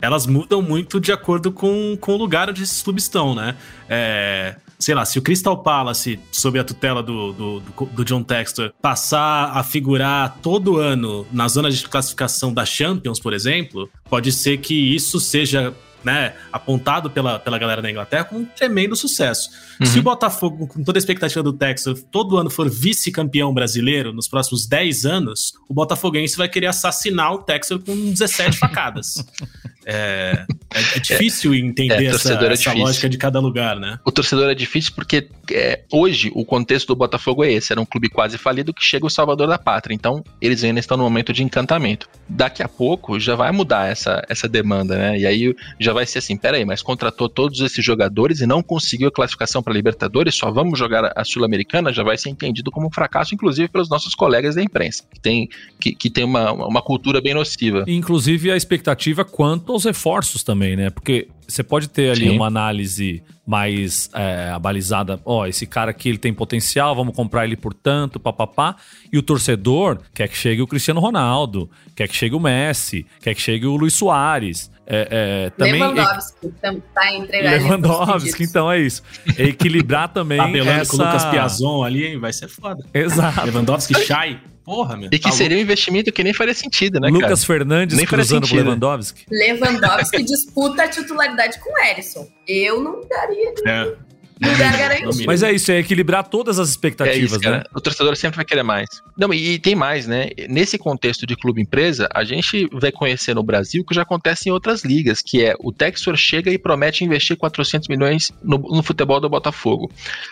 elas mudam muito de acordo com, com o lugar onde esses clubes estão, né? É, sei lá, se o Crystal Palace, sob a tutela do, do, do, do John Textor, passar a figurar todo ano na zona de classificação da Champions, por exemplo, pode ser que isso seja né, apontado pela, pela galera da Inglaterra como um tremendo sucesso. Uhum. Se o Botafogo, com toda a expectativa do Texas, todo ano for vice-campeão brasileiro nos próximos 10 anos, o Botafoguense vai querer assassinar o Texas com 17 facadas. É, é, é, difícil entender é, essa, é essa lógica de cada lugar, né? O torcedor é difícil porque é, hoje o contexto do Botafogo é esse: era um clube quase falido que chega o salvador da pátria. Então, eles ainda estão no momento de encantamento. Daqui a pouco já vai mudar essa, essa demanda, né? E aí já vai ser assim: peraí, mas contratou todos esses jogadores e não conseguiu a classificação para Libertadores, só vamos jogar a Sul-Americana, já vai ser entendido como um fracasso, inclusive pelos nossos colegas da imprensa, que tem, que, que tem uma, uma cultura bem nociva. Inclusive a expectativa quanto aos reforços também, né? Porque você pode ter ali Sim. uma análise mais é, abalizada. Ó, oh, esse cara aqui ele tem potencial, vamos comprar ele por tanto, papapá. E o torcedor quer que chegue o Cristiano Ronaldo, quer que chegue o Messi, quer que chegue o Luiz Soares. É, é, também Lewandowski é, tá. Lewandowski, então é isso. É equilibrar também. Tabelando essa... com o Lucas Piazon ali, vai ser foda. Exato. Lewandowski, Shai. Porra, meu. E que tá seria um investimento que nem faria sentido, né, Lucas cara? Fernandes nem cruzando com Lewandowski. Lewandowski disputa a titularidade com o Erisson. Eu não daria. É. Lugar garantido. Mas é isso, é equilibrar todas as expectativas, é isso, né? O torcedor sempre vai querer mais. Não, e, e tem mais, né? Nesse contexto de clube-empresa, a gente vai conhecer no Brasil o que já acontece em outras ligas, que é o Textor chega e promete investir 400 milhões no, no futebol do Botafogo.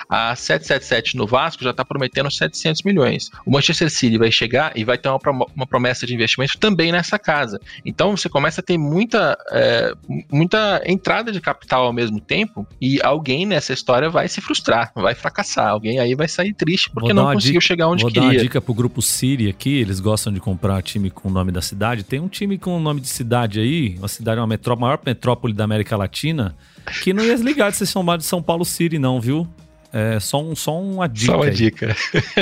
A 777 no Vasco já está prometendo 700 milhões. O Manchester City vai chegar e vai ter uma, uma promessa de investimento também nessa casa. Então você começa a ter muita, é, muita entrada de capital ao mesmo tempo e alguém nessa história história vai se frustrar, vai fracassar. Alguém aí vai sair triste porque não conseguiu dica, chegar onde vou queria. Vou dar uma dica pro grupo Siri aqui, eles gostam de comprar time com o nome da cidade. Tem um time com o nome de cidade aí, uma cidade, uma metró maior metrópole da América Latina, que não ia ligar de ser chamado de São Paulo City não, viu? É só, um, só uma dica. Só uma aí. dica.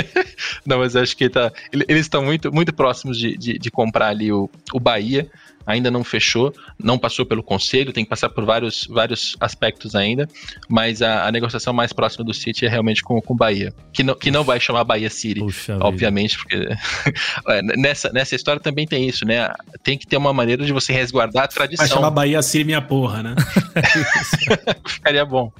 não, mas acho que tá, eles estão muito, muito próximos de, de, de comprar ali o, o Bahia ainda não fechou, não passou pelo conselho, tem que passar por vários, vários aspectos ainda, mas a, a negociação mais próxima do City é realmente com o Bahia, que não, que não vai chamar Bahia City, Puxa obviamente, vida. porque é, nessa, nessa história também tem isso, né? Tem que ter uma maneira de você resguardar a tradição. Vai chamar Bahia City minha porra, né? ficaria bom,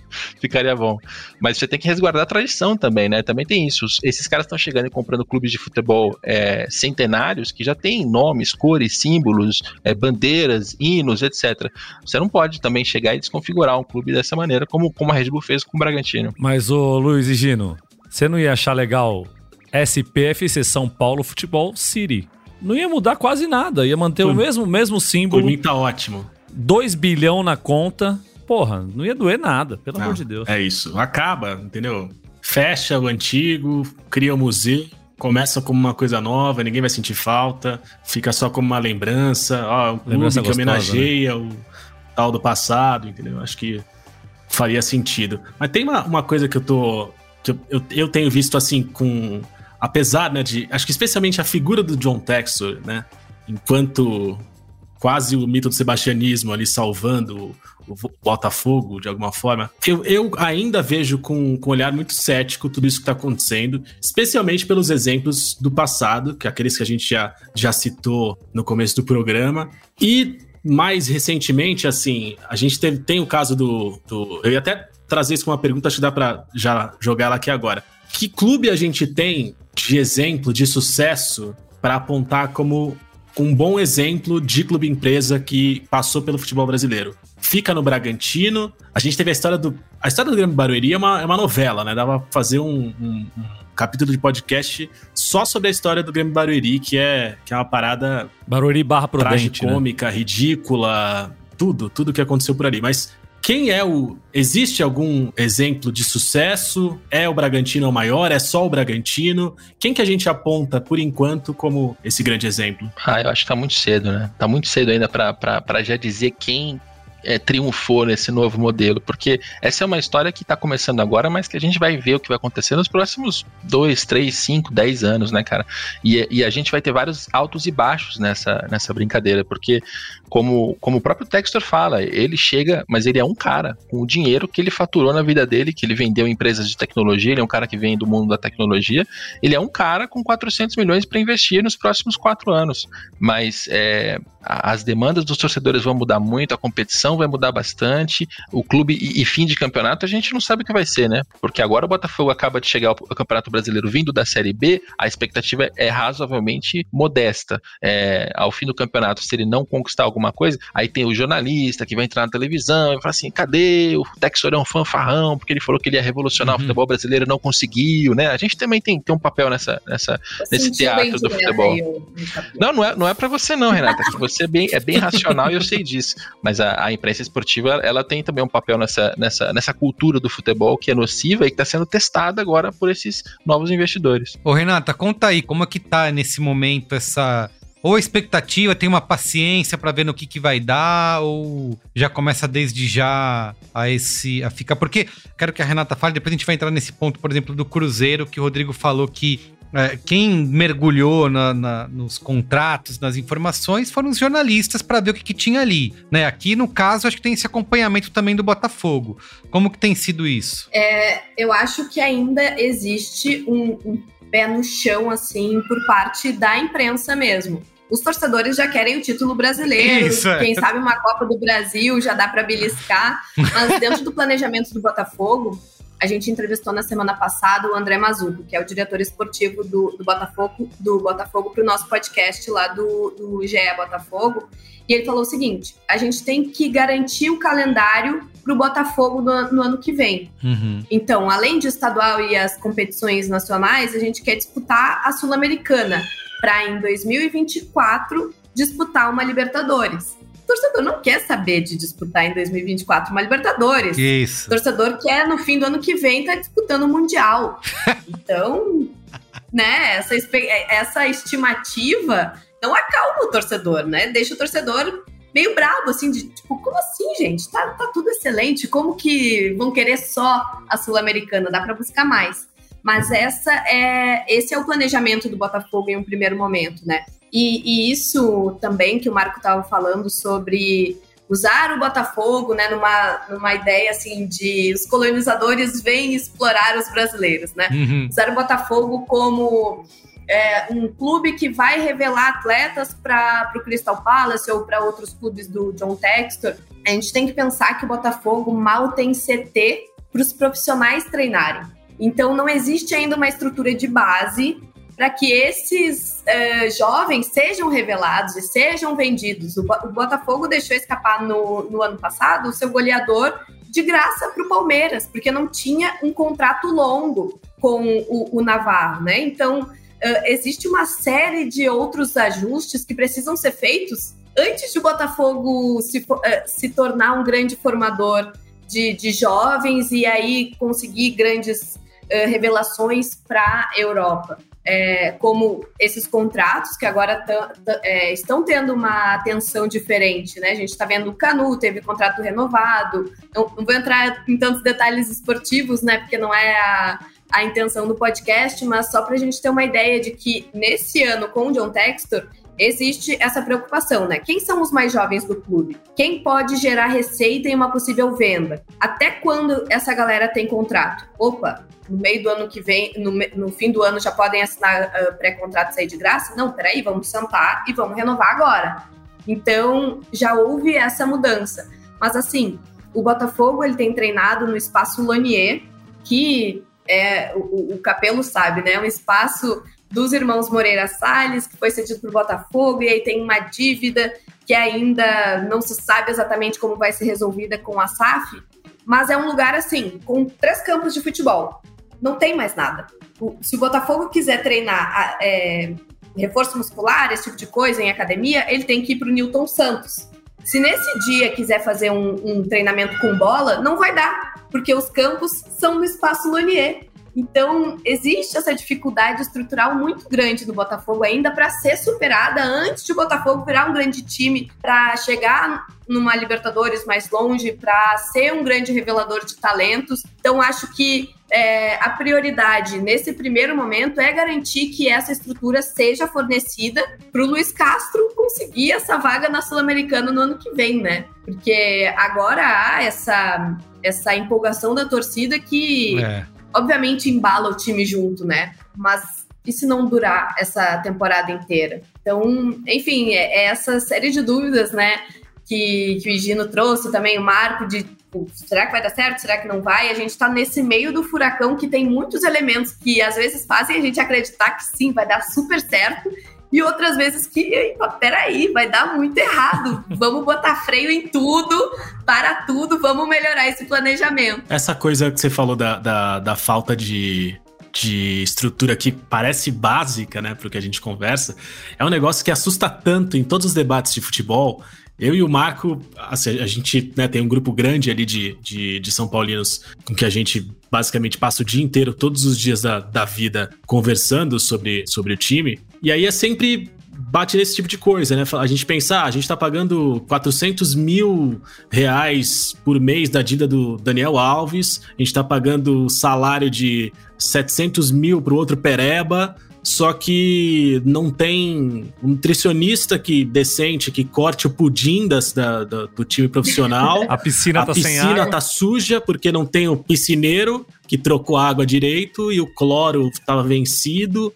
ficaria bom. Mas você tem que resguardar a tradição também, né? Também tem isso. Esses caras estão chegando e comprando clubes de futebol é, centenários que já têm nomes, cores, símbolos, é, bandeiras, hinos, etc. Você não pode também chegar e desconfigurar um clube dessa maneira, como, como a Red Bull fez com o Bragantino. Mas, ô Luiz e Gino, você não ia achar legal SPFC São Paulo Futebol City? Não ia mudar quase nada, ia manter Por, o mesmo, mesmo símbolo. Por mim tá ótimo. 2 bilhão na conta. Porra, não ia doer nada, pelo não, amor de Deus. É isso. Acaba, entendeu? Fecha o antigo, cria o museu começa como uma coisa nova, ninguém vai sentir falta, fica só como uma lembrança, ó, um clube lembrança que gostosa, homenageia né? o tal do passado, entendeu? Acho que faria sentido. Mas tem uma, uma coisa que eu tô. que eu, eu, eu tenho visto assim com. Apesar, né, de. Acho que especialmente a figura do John Textor, né? Enquanto quase o mito do sebastianismo ali salvando o Botafogo de alguma forma. Eu, eu ainda vejo com, com um olhar muito cético tudo isso que está acontecendo, especialmente pelos exemplos do passado, que é aqueles que a gente já, já citou no começo do programa. E mais recentemente, assim, a gente tem o caso do, do. Eu ia até trazer isso com uma pergunta, acho que dá para já jogar ela aqui agora. Que clube a gente tem de exemplo, de sucesso, para apontar como um bom exemplo de clube empresa que passou pelo futebol brasileiro. Fica no Bragantino. A gente teve a história do. A história do Grêmio Barueri é uma, é uma novela, né? Dava pra fazer um, um, um, capítulo de podcast só sobre a história do Grêmio Barueri, que é, que é uma parada. Barueri barra Prudente. Né? cômica, né? ridícula, tudo, tudo que aconteceu por ali. Mas quem é o. Existe algum exemplo de sucesso? É o Bragantino o maior? É só o Bragantino? Quem que a gente aponta, por enquanto, como esse grande exemplo? Ah, eu acho que tá muito cedo, né? Tá muito cedo ainda para já dizer quem é, triunfou nesse novo modelo, porque essa é uma história que está começando agora, mas que a gente vai ver o que vai acontecer nos próximos dois, três, cinco, dez anos, né, cara? E, e a gente vai ter vários altos e baixos nessa, nessa brincadeira, porque como, como o próprio Textor fala, ele chega, mas ele é um cara com o dinheiro que ele faturou na vida dele, que ele vendeu empresas de tecnologia, ele é um cara que vem do mundo da tecnologia, ele é um cara com 400 milhões para investir nos próximos quatro anos, mas é, as demandas dos torcedores vão mudar muito, a competição vai mudar bastante, o clube e, e, fim de campeonato a gente não sabe o que vai ser, né? Porque agora o Botafogo acaba de chegar ao, ao Campeonato Brasileiro vindo da Série B, a expectativa é razoavelmente modesta. É, ao fim do campeonato, se ele não conquistar alguma coisa, aí tem o jornalista que vai entrar na televisão e fala assim: cadê? O Texor é um fanfarrão, porque ele falou que ele ia revolucionar uhum. o futebol brasileiro não conseguiu, né? A gente também tem, tem um papel nessa, nessa, nesse teatro do futebol. Não, não é, não é para você, não, Renata. Que você é bem, é bem racional e eu sei disso. Mas a, a imprensa esportiva, ela tem também um papel nessa, nessa, nessa cultura do futebol que é nociva e que está sendo testada agora por esses novos investidores. Ô, Renata, conta aí, como é que tá nesse momento essa ou expectativa, tem uma paciência para ver no que, que vai dar, ou já começa desde já a esse a ficar. Porque quero que a Renata fale, depois a gente vai entrar nesse ponto, por exemplo, do Cruzeiro, que o Rodrigo falou que é, quem mergulhou na, na, nos contratos, nas informações, foram os jornalistas para ver o que, que, tinha ali. Né? Aqui, no caso, acho que tem esse acompanhamento também do Botafogo. Como que tem sido isso? É, eu acho que ainda existe um, um pé no chão, assim, por parte da imprensa mesmo. Os torcedores já querem o título brasileiro, Isso, é. quem sabe uma Copa do Brasil já dá para beliscar, mas dentro do planejamento do Botafogo, a gente entrevistou na semana passada o André Mazuco, que é o diretor esportivo do, do Botafogo, do Botafogo para o nosso podcast lá do, do GE Botafogo. E ele falou o seguinte: a gente tem que garantir o calendário para o Botafogo no, no, ano que vem. Uhum. Então, além de estadual e as competições nacionais, a gente quer disputar a Sul-Americana para em 2024 disputar uma Libertadores torcedor não quer saber de disputar em 2024 uma Libertadores. Isso. O torcedor quer, no fim do ano que vem, estar tá disputando o Mundial. então, né, essa, essa estimativa não acalma o torcedor, né? Deixa o torcedor meio bravo, assim, de tipo, como assim, gente? Tá, tá tudo excelente, como que vão querer só a Sul-Americana? Dá para buscar mais. Mas essa é, esse é o planejamento do Botafogo em um primeiro momento, né? E, e isso também que o Marco estava falando sobre usar o Botafogo, né, numa, numa ideia assim de os colonizadores vêm explorar os brasileiros, né? Uhum. Usar o Botafogo como é, um clube que vai revelar atletas para o Crystal Palace ou para outros clubes do John Textor. A gente tem que pensar que o Botafogo mal tem CT para os profissionais treinarem. Então não existe ainda uma estrutura de base para que esses uh, jovens sejam revelados e sejam vendidos. O, o Botafogo deixou escapar no, no, ano passado o seu goleador de graça para o Palmeiras, porque não tinha um contrato longo com o, o Navarro, né? Então, uh, existe uma série de outros ajustes que precisam ser feitos antes de o Botafogo se, uh, se tornar um grande formador de, de jovens e aí conseguir grandes revelações para a Europa é, como esses contratos que agora é, estão tendo uma atenção diferente, né? A gente está vendo o Canu teve contrato renovado. Não, não, vou entrar em tantos detalhes esportivos, né? Porque não é a, a intenção do podcast, mas só para a gente ter uma ideia de que nesse ano com o John Textor existe essa preocupação, né? Quem são os mais jovens do clube? Quem pode gerar receita em uma possível venda? Até quando essa galera tem contrato? Opa, no meio do ano que vem, no, no fim do ano já podem assinar uh, pré-contrato e sair de graça? Não, peraí, vamos sentar e vamos renovar agora. Então, já houve essa mudança. Mas assim, o Botafogo ele tem treinado no espaço Lanier, que é o, o Capelo sabe, né? É um espaço dos irmãos Moreira Salles, que foi cedido para o Botafogo, e aí tem uma dívida que ainda não se sabe exatamente como vai ser resolvida com a SAF, mas é um lugar assim, com três campos de futebol. Não tem mais nada. se o Botafogo quiser treinar é, reforço muscular, esse tipo de coisa em academia, ele tem que ir para o Newton Santos. Se nesse dia quiser fazer um, um, treinamento com bola, não vai dar, porque os campos são no espaço Lonier. Então, existe essa dificuldade estrutural muito grande no Botafogo ainda para ser superada antes de o Botafogo virar um grande time, para chegar numa Libertadores mais longe, para ser um grande revelador de talentos. Então, acho que é, a prioridade nesse primeiro momento é garantir que essa estrutura seja fornecida para o Luiz Castro conseguir essa vaga na Sul-Americana no ano que vem, né? Porque agora há essa, essa empolgação da torcida que. É obviamente embala o time junto, né? Mas e se não durar essa temporada inteira? Então, enfim, é, é essa série de dúvidas, né? Que, que o Higino trouxe também, o Marco, de será que vai dar certo? Será que não vai? A gente está nesse meio do furacão que tem muitos elementos que às vezes fazem a gente acreditar que sim, vai dar super certo e outras vezes que, peraí, vai dar muito errado. Vamos botar freio em tudo, para tudo, vamos melhorar esse planejamento. Essa coisa que você falou da, da, da falta de, de estrutura que parece básica, né, pro que a gente conversa, é um negócio que assusta tanto em todos os debates de futebol. Eu e o Marco, assim, a gente né, tem um grupo grande ali de, de, de, São Paulinos com que a gente basicamente passa o dia inteiro, todos os dias da, da vida, conversando sobre, sobre o time. E aí é sempre bate nesse tipo de coisa, né? A gente pensar, ah, a gente tá pagando 400 mil reais por mês da dívida do Daniel Alves, a gente tá pagando salário de 700 mil pro outro Pereba, só que não tem um nutricionista que decente que corte o pudim das, da, da, do time profissional. a piscina a tá piscina sem água. tá suja porque não tem o piscineiro que trocou a água direito e o cloro estava vencido.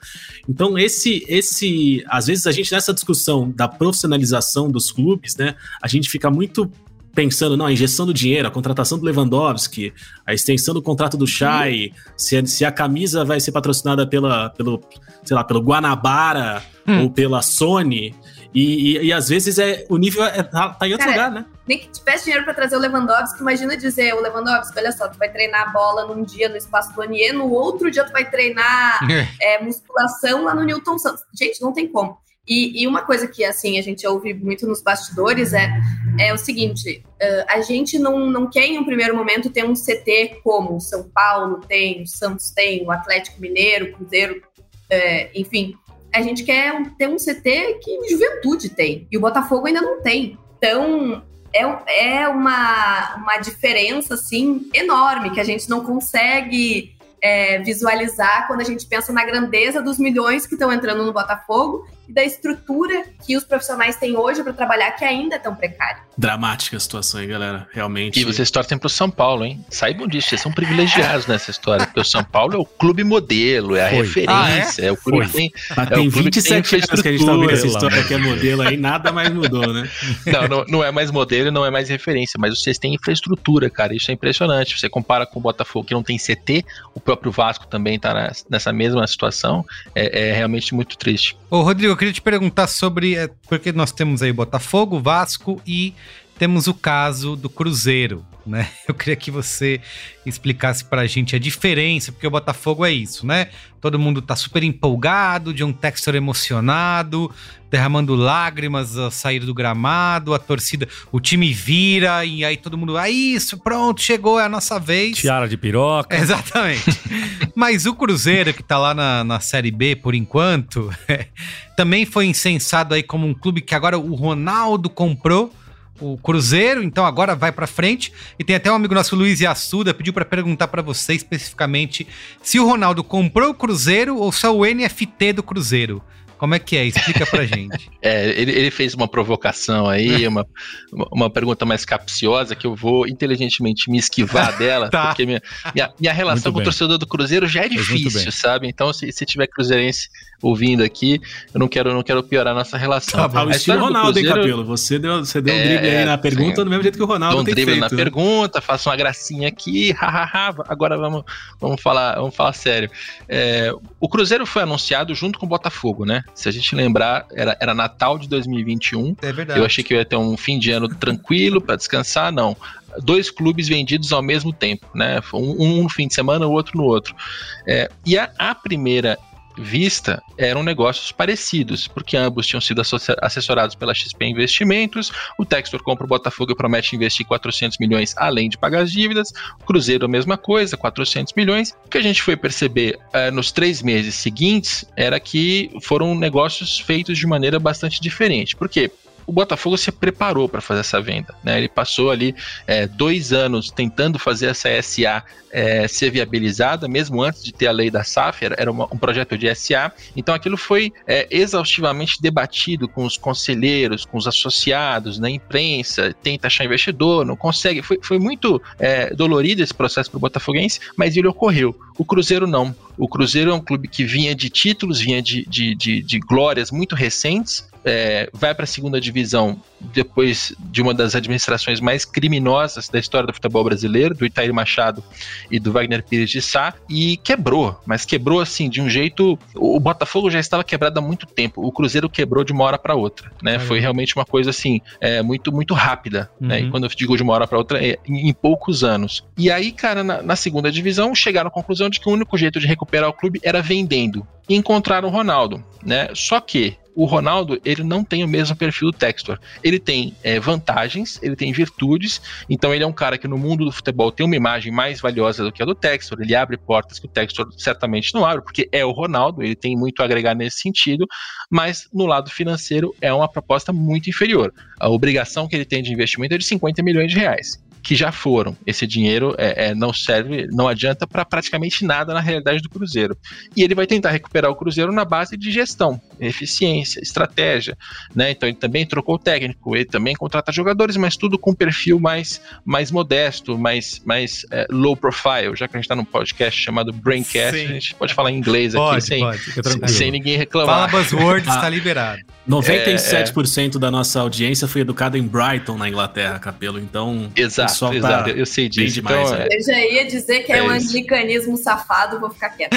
Então esse esse às vezes a gente nessa discussão da profissionalização dos clubes, né, a gente fica muito pensando, não, a injeção do dinheiro, a contratação do Lewandowski, a extensão do contrato do Chay, se, a, se a camisa vai ser patrocinada pela, pelo, sei lá, pelo Guanabara hum. ou pela Sony. E, e, e, às vezes é, o nível é, tá, tá em outro Cara, lugar, né? Nem que tivesse dinheiro para trazer o Lewandowski, imagina dizer, o Lewandowski, olha só, tu vai treinar a bola num dia no espaço do Anier, no outro dia tu vai treinar é, musculação lá no Newton Santos. Gente, não tem como. E, e, uma coisa que assim a gente ouve muito nos bastidores é, é o seguinte: uh, a gente não, não quer em um primeiro momento ter um CT como o São Paulo tem, o Santos tem, o Atlético Mineiro, o Cruzeiro, uh, enfim. A gente quer ter um CT que Juventude tem e o Botafogo ainda não tem. Então é, é uma, uma diferença assim enorme que a gente não consegue é, visualizar quando a gente pensa na grandeza dos milhões que estão entrando no Botafogo e da estrutura que os profissionais têm hoje para trabalhar que ainda é tão precária. Dramática a situação aí, galera. Realmente. E vocês torcem pro São Paulo, hein? Saibam disso, vocês são privilegiados nessa história, porque o São Paulo é o clube modelo, é a Foi. referência, ah, é? é? o clube Foi. que tem. Mas é tem 27 anos que a gente tá ouvindo essa história que é modelo aí, nada mais mudou, né? Não, não, não é mais modelo, não é mais referência, mas vocês têm infraestrutura, cara. Isso é impressionante. Você compara com o Botafogo que não tem CT, o próprio Vasco também tá nessa mesma situação. É, é realmente muito triste. Ô, Rodrigo, eu queria te perguntar sobre. É, porque nós temos aí Botafogo, Vasco e temos o caso do Cruzeiro, né? Eu queria que você explicasse pra gente a diferença, porque o Botafogo é isso, né? Todo mundo tá super empolgado, de um Textor emocionado, derramando lágrimas a sair do gramado, a torcida, o time vira e aí todo mundo, ah, isso, pronto, chegou, é a nossa vez. Tiara de piroca. Exatamente. Mas o Cruzeiro, que tá lá na, na Série B por enquanto, também foi incensado aí como um clube que agora o Ronaldo comprou o Cruzeiro, então agora vai para frente. E tem até um amigo nosso, Luiz Assuda, pediu para perguntar para você especificamente se o Ronaldo comprou o Cruzeiro ou só o NFT do Cruzeiro. Como é que é? Explica pra gente. é, ele, ele, fez uma provocação aí, uma, uma pergunta mais capciosa que eu vou inteligentemente me esquivar dela, tá. porque minha, minha, minha relação com o torcedor do Cruzeiro já é difícil, sabe? Então, se, se tiver cruzeirense ouvindo aqui, eu não quero, não quero piorar a nossa relação. Tá, o estilo Ronaldo, Cruzeiro, hein, Capelo? Você deu, você deu um é, drible aí na pergunta sim. do mesmo jeito que o Ronaldo Dou um tem drible feito, na né? pergunta, faço uma gracinha aqui, hahaha, agora vamos, vamos, falar, vamos falar sério. É, o Cruzeiro foi anunciado junto com o Botafogo, né? Se a gente lembrar, era, era Natal de 2021. É verdade. Eu achei que eu ia ter um fim de ano tranquilo para descansar, não dois clubes vendidos ao mesmo tempo, né? Um, um no fim de semana, o outro no outro. É, e a, a primeira vista eram negócios parecidos, porque ambos tinham sido assessorados pela XP Investimentos. O Textor compra o Botafogo e promete investir 400 milhões além de pagar as dívidas. O Cruzeiro, a mesma coisa, 400 milhões. O que a gente foi perceber uh, nos três meses seguintes era que foram negócios feitos de maneira bastante diferente. Por quê? O Botafogo se preparou para fazer essa venda. Né? Ele passou ali é, dois anos tentando fazer essa SA é, ser viabilizada, mesmo antes de ter a lei da SAF, era, uma, um projeto de SA. Então aquilo foi é, exaustivamente debatido com os conselheiros, com os associados, na imprensa, tenta achar investidor, não consegue. Foi, foi muito é, dolorido esse processo para o Botafoguense, mas ele ocorreu. O Cruzeiro não. O Cruzeiro é um clube que vinha de títulos, vinha de, de, de, de glórias muito recentes, é, vai para a segunda divisão depois de uma das administrações mais criminosas da história do futebol brasileiro, do Itair Machado e do Wagner Pires de Sá, e quebrou, mas quebrou assim de um jeito. O Botafogo já estava quebrado há muito tempo, o Cruzeiro quebrou de uma hora para outra, né? Foi realmente uma coisa assim, é, muito, muito rápida, uhum. né? E uhum. quando eu digo de uma hora para outra, é em, em, poucos anos. E aí, cara, na, na segunda divisão chegaram à conclusão de que o único jeito de recuperar o clube era vendendo. E encontraram o Ronaldo, né? Só que o Ronaldo ele não tem o mesmo perfil do Textor. Ele tem é, vantagens, ele tem virtudes, então ele é um cara que no mundo do futebol tem uma imagem mais valiosa do que a do Textor. Ele abre portas que o Textor certamente não abre, porque é o Ronaldo, ele tem muito a agregar nesse sentido, mas no lado financeiro é uma proposta muito inferior. A obrigação que ele tem de investimento é de 50 milhões de reais que já foram. Esse dinheiro é, é não serve, não adianta para praticamente nada na realidade do Cruzeiro. E ele vai tentar recuperar o Cruzeiro na base de gestão, eficiência, estratégia. Né? Então ele também trocou o técnico, ele também contrata jogadores, mas tudo com perfil mais, mais modesto, mais, mais é, low profile. Já que a gente está num podcast chamado Braincast, Sim. a gente pode falar em inglês pode, aqui sem, pode, sem ninguém reclamar. Fala buzzwords, está liberado. 97% é, é. da nossa audiência foi educada em Brighton, na Inglaterra, Capelo. Então, exato, tá exato. eu sei disso. Demais, então, é. Eu já ia dizer que é, é um anglicanismo safado, vou ficar quieto.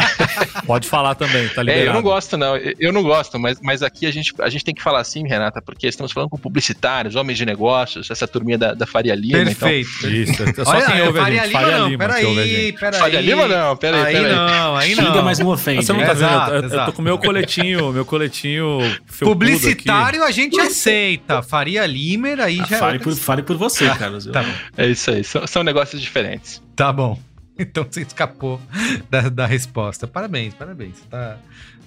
Pode falar também, tá liberado. É, eu não gosto, não. Eu não gosto, mas, mas aqui a gente, a gente tem que falar assim, Renata, porque estamos falando com publicitários, homens de negócios, essa turminha da, da Faria Lima. Então Perfeito. Então... Isso. Só Olha, quem ouve Faria, Lima, Faria não, Lima. Peraí, peraí. Faria Lima não, peraí, aí peraí. não, aí não. Xinga, mas não ofende. Você não tá vendo? Eu, eu tô com meu coletinho, meu coletinho Publicitário a gente aceita. Faria Limer aí ah, já. É fale, por, fale por você, ah, Carlos. Tá é isso aí. São, são negócios diferentes. Tá bom. Então você escapou da, da resposta. Parabéns, parabéns. Tá,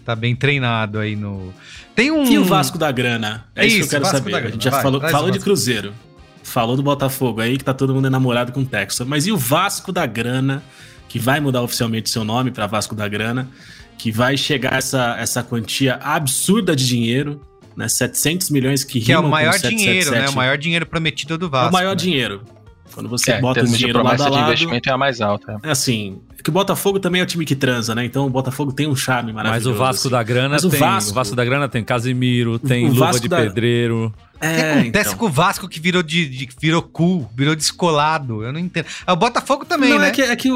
tá bem treinado aí no. Tem um. E o Vasco da Grana? É isso, isso que eu quero Vasco saber. A gente já Vai, falou, falou de Cruzeiro. Falou do Botafogo aí, que tá todo mundo enamorado com o Texas. Mas e o Vasco da Grana, que vai mudar oficialmente seu nome para Vasco da Grana? que vai chegar essa, essa quantia absurda de dinheiro, né? 700 milhões que, que é o maior dinheiro, né? O maior dinheiro prometido do Vasco. É o maior né? dinheiro. Quando você é, bota o dinheiro lado a lado, de investimento é a mais alta. É assim, é que o Botafogo também é o time que transa, né? Então o Botafogo tem um charme maravilhoso. Mas o Vasco assim. da Grana Mas tem, o Vasco, o Vasco da Grana tem Casimiro, tem o Luva Vasco de da... Pedreiro. É, o que acontece então. com o Vasco que virou de, de, virou cool, virou descolado? Eu não entendo. O Botafogo também, não, né? É que, é, que,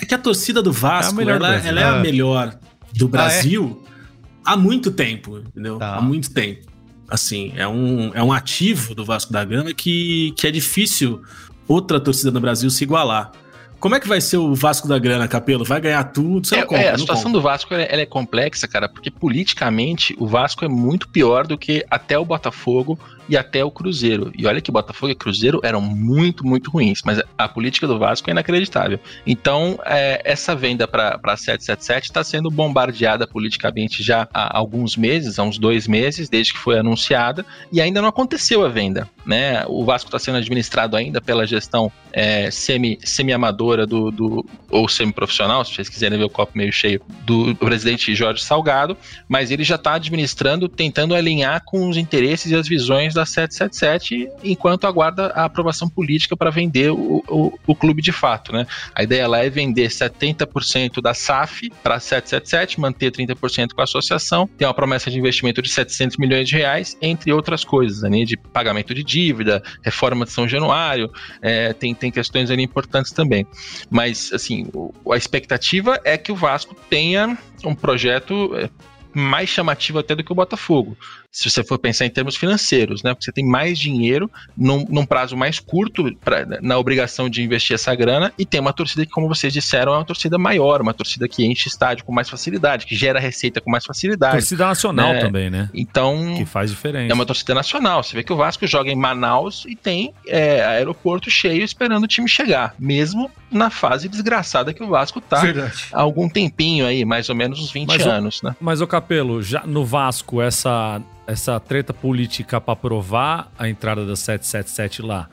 é que a torcida do Vasco, é ela, ela, é a melhor do Brasil ah, é? Há muito tempo, entendeu? Tá. Há muito tempo. Assim, é um, é um ativo do Vasco da Gama que, que é difícil outra torcida no Brasil se igualar. Como é que vai ser o Vasco da Grana, Capelo? Vai ganhar tudo? Você é, compra, é, a situação compra. do Vasco ela, ela é complexa, cara, porque politicamente o Vasco é muito pior do que até o Botafogo e até o Cruzeiro. E olha que Botafogo e Cruzeiro eram muito, muito ruins, mas a política do Vasco é inacreditável. Então, é, essa venda para 777 está sendo bombardeada politicamente já há alguns meses, há uns dois meses, desde que foi anunciada, e ainda não aconteceu a venda. Né? O Vasco está sendo administrado ainda pela gestão é, semi, semi-amadora do, do, ou semi-profissional, se vocês quiserem ver o copo meio cheio, do presidente Jorge Salgado, mas ele já está administrando, tentando alinhar com os interesses e as visões da 777 enquanto aguarda a aprovação política para vender o, o, o, clube de fato, né? A ideia lá é vender 70% da SAF para 777, manter 30% com a associação, tem uma promessa de investimento de 700 milhões de reais, entre outras coisas, né? de pagamento de dívida, reforma de São Januário, é, tem, tem questões ali importantes também. Mas, assim, o, a expectativa é que o Vasco tenha um projeto é, mais chamativo até do que o Botafogo se você for pensar em termos financeiros, né? Porque você tem mais dinheiro num, num prazo mais curto pra, na obrigação de investir essa grana e tem uma torcida que, como vocês disseram, é uma torcida maior, uma torcida que enche estádio com mais facilidade, que gera receita com mais facilidade. Torcida nacional né? também, né? Então. Que faz diferença. É uma torcida nacional. Você vê que o Vasco joga em Manaus e tem é, aeroporto cheio esperando o time chegar, mesmo na fase desgraçada que o Vasco tá Verdade. há algum tempinho aí, mais ou menos uns 20 mas anos, o, né? Mas o Capelo, já no Vasco, essa essa treta política para aprovar a entrada da 777 lá,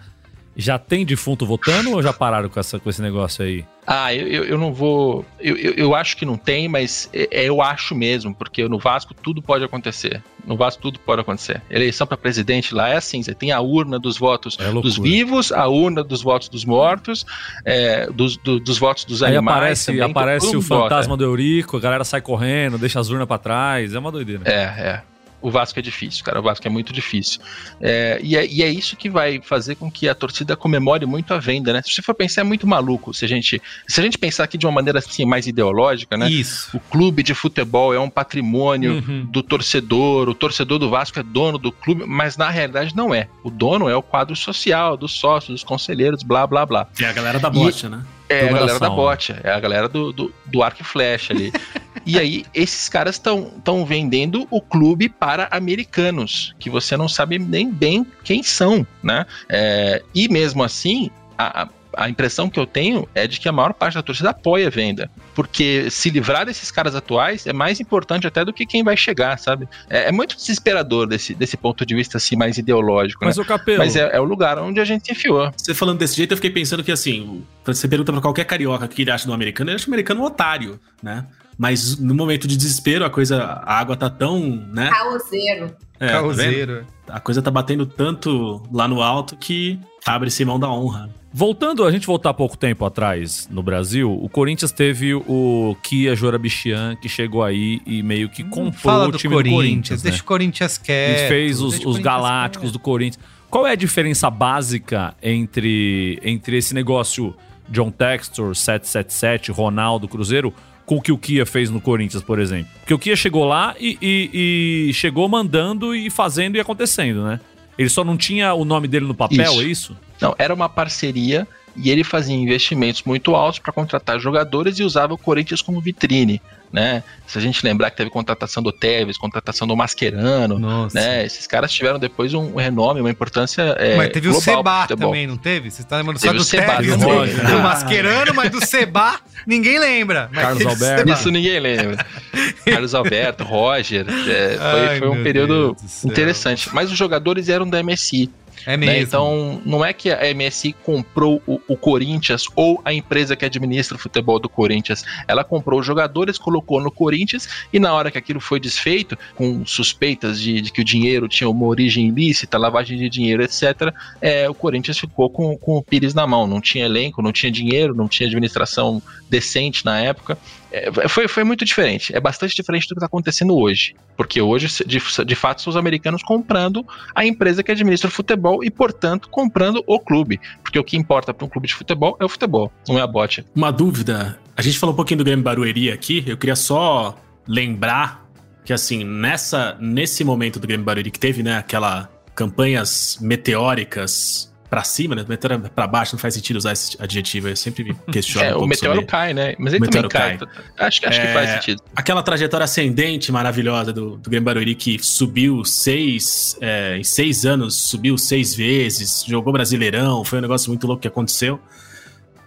já tem defunto votando ou já pararam com, essa, com esse negócio aí? Ah, eu, eu não vou. Eu, eu, eu, acho que não tem, mas é, é, eu acho mesmo, porque no Vasco tudo pode acontecer. No Vasco tudo pode acontecer. Eleição para presidente lá é assim: você tem a urna dos votos é dos vivos, a urna dos votos dos mortos, é, dos, do, dos votos dos Aí animais. Aparece, também, aparece o fantasma vota. do Eurico, a galera sai correndo, deixa as urnas para trás. É uma doideira. É, é o Vasco é difícil, cara. O Vasco é muito difícil. É, e, é, e, é, isso que vai fazer com que a torcida comemore muito a venda, né? Se você for pensar, é muito maluco. Se a gente, se a gente pensar aqui de uma maneira assim, mais ideológica, né? Isso. O clube de futebol é um patrimônio uhum. do torcedor, o torcedor do Vasco é dono do clube, mas na realidade não é. O dono é o quadro social, dos sócios, dos conselheiros, blá, blá, blá. É a galera da bote, né? É a galera da bote, é a galera do, do, do arco e flecha ali. E aí, esses caras estão vendendo o clube para americanos, que você não sabe nem bem quem são, né? É, e mesmo assim, a, a impressão que eu tenho é de que a maior parte da torcida apoia a venda. Porque se livrar desses caras atuais é mais importante até do que quem vai chegar, sabe? É, é muito desesperador desse, desse ponto de vista assim, mais ideológico. Mas, né? o Capelo... Mas é, é, o lugar onde a gente enfiou. Você falando desse jeito, eu fiquei pensando que assim, você pergunta pra qualquer carioca o que ele acha do americano, ele acha o americano um otário, né? Mas no momento de desespero, a coisa, a água tá tão, né? Caoseiro. É. Tá a coisa tá batendo tanto lá no alto que abre-se mão da honra. Voltando, a gente voltar pouco tempo atrás no Brasil, o Corinthians teve o Kia Jorabichian, que chegou aí e meio que comprou Fala o time do Corinthians. Do Corinthians né? Deixa o Corinthians quieto. E fez os, os galácticos do Corinthians. Qual é a diferença básica entre, entre esse negócio John Textor, 777, Ronaldo, Cruzeiro, com o que o Kia fez no Corinthians, por exemplo? Porque o Kia chegou lá e, e, e chegou mandando e fazendo e acontecendo, né? Ele só não tinha o nome dele no papel, isso. é isso? Não, era uma parceria e ele fazia investimentos muito altos para contratar jogadores e usava o Corinthians como vitrine né? Se a gente lembrar que teve contratação do Tevez, contratação do Mascherano, Nossa. né? Esses caras tiveram depois um renome, uma importância é, Mas teve o Seba também, não teve? Você tá lembrando teve só do Seba, Tevez, do, do Mascherano, mas do Seba ninguém lembra. Carlos Alberto. Isso ninguém lembra. Carlos Alberto, Roger, é, foi, Ai, foi um período interessante. Mas os jogadores eram da MSI. É né? mesmo. Né? Então, não é que a MSI comprou o, o, Corinthians ou a empresa que administra o futebol do Corinthians. Ela comprou os jogadores, colocou no Corinthians e na hora que aquilo foi desfeito, com suspeitas de, de que o dinheiro tinha uma origem ilícita, lavagem de dinheiro, etc., é, o Corinthians ficou com, com o Pires na mão. Não tinha elenco, não tinha dinheiro, não tinha administração decente na época. É, foi, foi muito diferente. É bastante diferente do que está acontecendo hoje. Porque hoje, de, de fato, são os americanos comprando a empresa que administra o futebol e, portanto, comprando o clube. Porque o que importa para um clube de futebol é o futebol, não é a bote. Uma dúvida. A gente falou um pouquinho do Grêmio Barueri aqui. Eu queria só lembrar que, assim, nessa, nesse momento do Grêmio Barueri que teve, né, aquela campanhas meteóricas para cima, né? Meteoro é para baixo, não faz sentido usar esse adjetivo. Eu sempre me questiono. É, um o meteoro sobre... cai, né? Mas ele também cai. cai. Acho, acho é, que faz sentido. Aquela trajetória ascendente maravilhosa do, do Grêmio Barueri que subiu seis, é, em seis anos, subiu seis vezes, jogou Brasileirão, foi um negócio muito louco que aconteceu.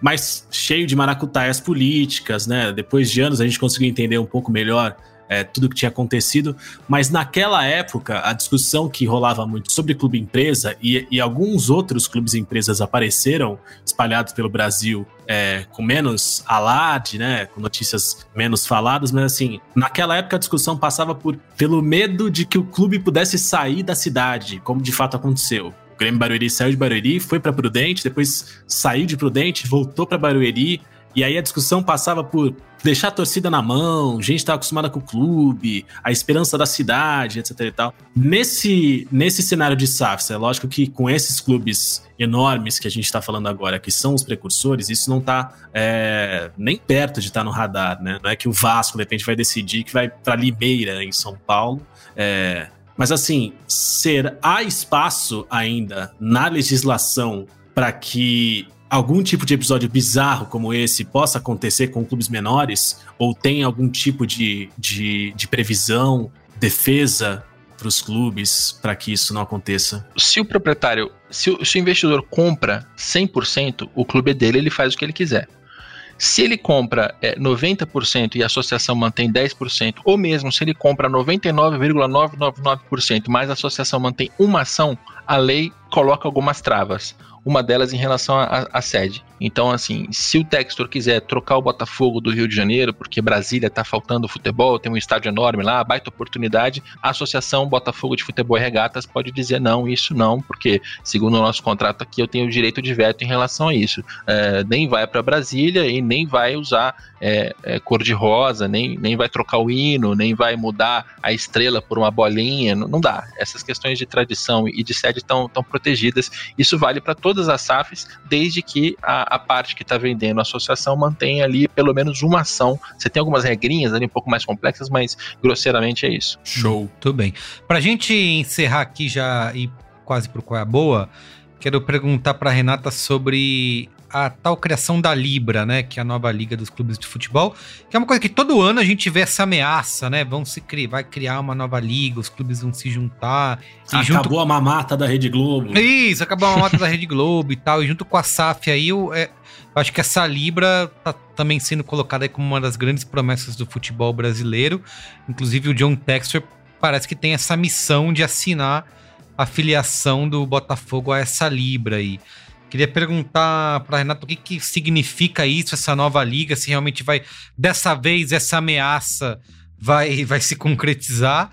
Mas cheio de maracutaias políticas, né? Depois de anos a gente conseguiu entender um pouco melhor é, tudo que tinha acontecido, mas naquela época a discussão que rolava muito sobre clube empresa e, e alguns outros clubes empresas apareceram espalhados pelo Brasil é, com menos alarde, né, com notícias menos faladas, mas assim, naquela época a discussão passava por pelo medo de que o clube pudesse sair da cidade, como de fato aconteceu. O Grêmio Barueri saiu de Barueri, foi para Prudente, depois saiu de Prudente, voltou para Barueri, e aí a discussão passava por deixar a torcida na mão, gente tá acostumada com o clube, a esperança da cidade, etc e tal. Nesse, nesse cenário de SAFs, é lógico que com esses clubes enormes que a gente está falando agora, que são os precursores, isso não tá é, nem perto de estar tá no radar, né? Não é que o Vasco, de repente, vai decidir que vai para Limeira, em São Paulo. É, mas assim, ser há espaço ainda na legislação para que algum tipo de episódio bizarro como esse possa acontecer com clubes menores? Ou tem algum tipo de, de, de previsão, defesa para os clubes para que isso não aconteça? Se o proprietário, se o, se o investidor compra 100%, o clube é dele, ele faz o que ele quiser. Se ele compra é, 90% e a associação mantém 10%, ou mesmo se ele compra 99,999%, mas a associação mantém uma ação, a lei coloca algumas travas uma delas em relação à sede. Então, assim, se o Textor quiser trocar o Botafogo do Rio de Janeiro, porque Brasília tá faltando futebol, tem um estádio enorme lá, baita oportunidade, a Associação Botafogo de Futebol e Regatas pode dizer não, isso não, porque, segundo o nosso contrato aqui, eu tenho direito de veto em relação a isso. É, nem vai para Brasília e nem vai usar é, é, cor de rosa, nem, nem vai trocar o hino, nem vai mudar a estrela por uma bolinha, não, não dá. Essas questões de tradição e de sede estão protegidas. Isso vale para todas as SAFs, desde que a, a parte que está vendendo a associação mantém ali pelo menos uma ação. Você tem algumas regrinhas ali um pouco mais complexas, mas grosseiramente é isso. Show. Tudo bem. Para a gente encerrar aqui já e quase pro qual é a boa, quero perguntar para Renata sobre a tal criação da Libra, né? Que é a nova liga dos clubes de futebol, que é uma coisa que todo ano a gente vê essa ameaça, né? Vão se criar, vai criar uma nova liga, os clubes vão se juntar. acabou junto... a mamata da Rede Globo. Isso, acabou a mamata da Rede Globo e tal. E junto com a SAF aí, eu, é, eu acho que essa Libra tá também sendo colocada aí como uma das grandes promessas do futebol brasileiro. Inclusive o John Textor parece que tem essa missão de assinar a filiação do Botafogo a essa Libra aí. Queria perguntar para Renato o que, que significa isso, essa nova liga, se realmente vai, dessa vez, essa ameaça vai, vai se concretizar.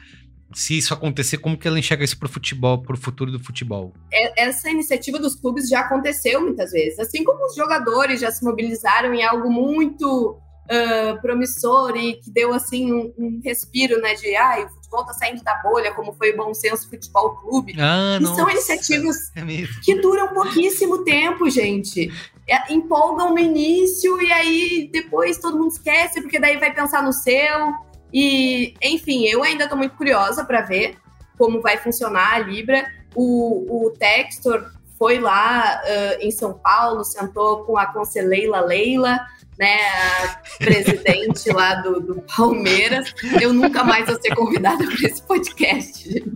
Se isso acontecer, como que ela enxerga isso para o futebol, para o futuro do futebol? É, essa iniciativa dos clubes já aconteceu muitas vezes. Assim como os jogadores já se mobilizaram em algo muito uh, promissor e que deu assim um, um, respiro, né? De ah, o futebol tá saindo da bolha, como foi o Bom Senso Futebol Clube. Ah, e são iniciativas é que duram pouquíssimo tempo, gente. É, empolgam no início e aí depois todo mundo esquece, porque daí vai pensar no seu. E, enfim, eu ainda estou muito curiosa para ver como vai funcionar a Libra. O, o Textor foi lá uh, em São Paulo, sentou com a Conselheira Leila né, a presidente lá do, do, Palmeiras. Eu nunca mais vou ser convidada para esse podcast, gente.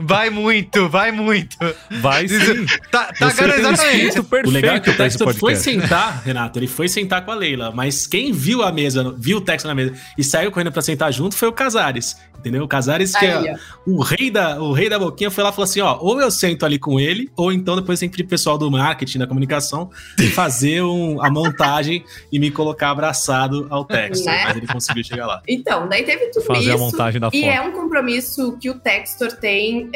Vai muito, vai muito. Vai sim. Tá, tá exatamente. O legal é que o Textor foi sentar, Renato, ele foi sentar com a Leila, mas quem viu a mesa, viu o Textor na mesa e saiu correndo para sentar junto foi o Casares. Entendeu? O Casares, que Aí, é o rei, da, o rei da boquinha, foi lá e falou assim: ó, ou eu sento ali com ele, ou então depois tem que pedir pessoal do marketing, da comunicação, fazer um, a montagem e me colocar abraçado ao Textor. Né? Mas ele conseguiu chegar lá. Então, daí teve tudo fazer isso. A montagem da e foto. é um compromisso que o Textor tem uh,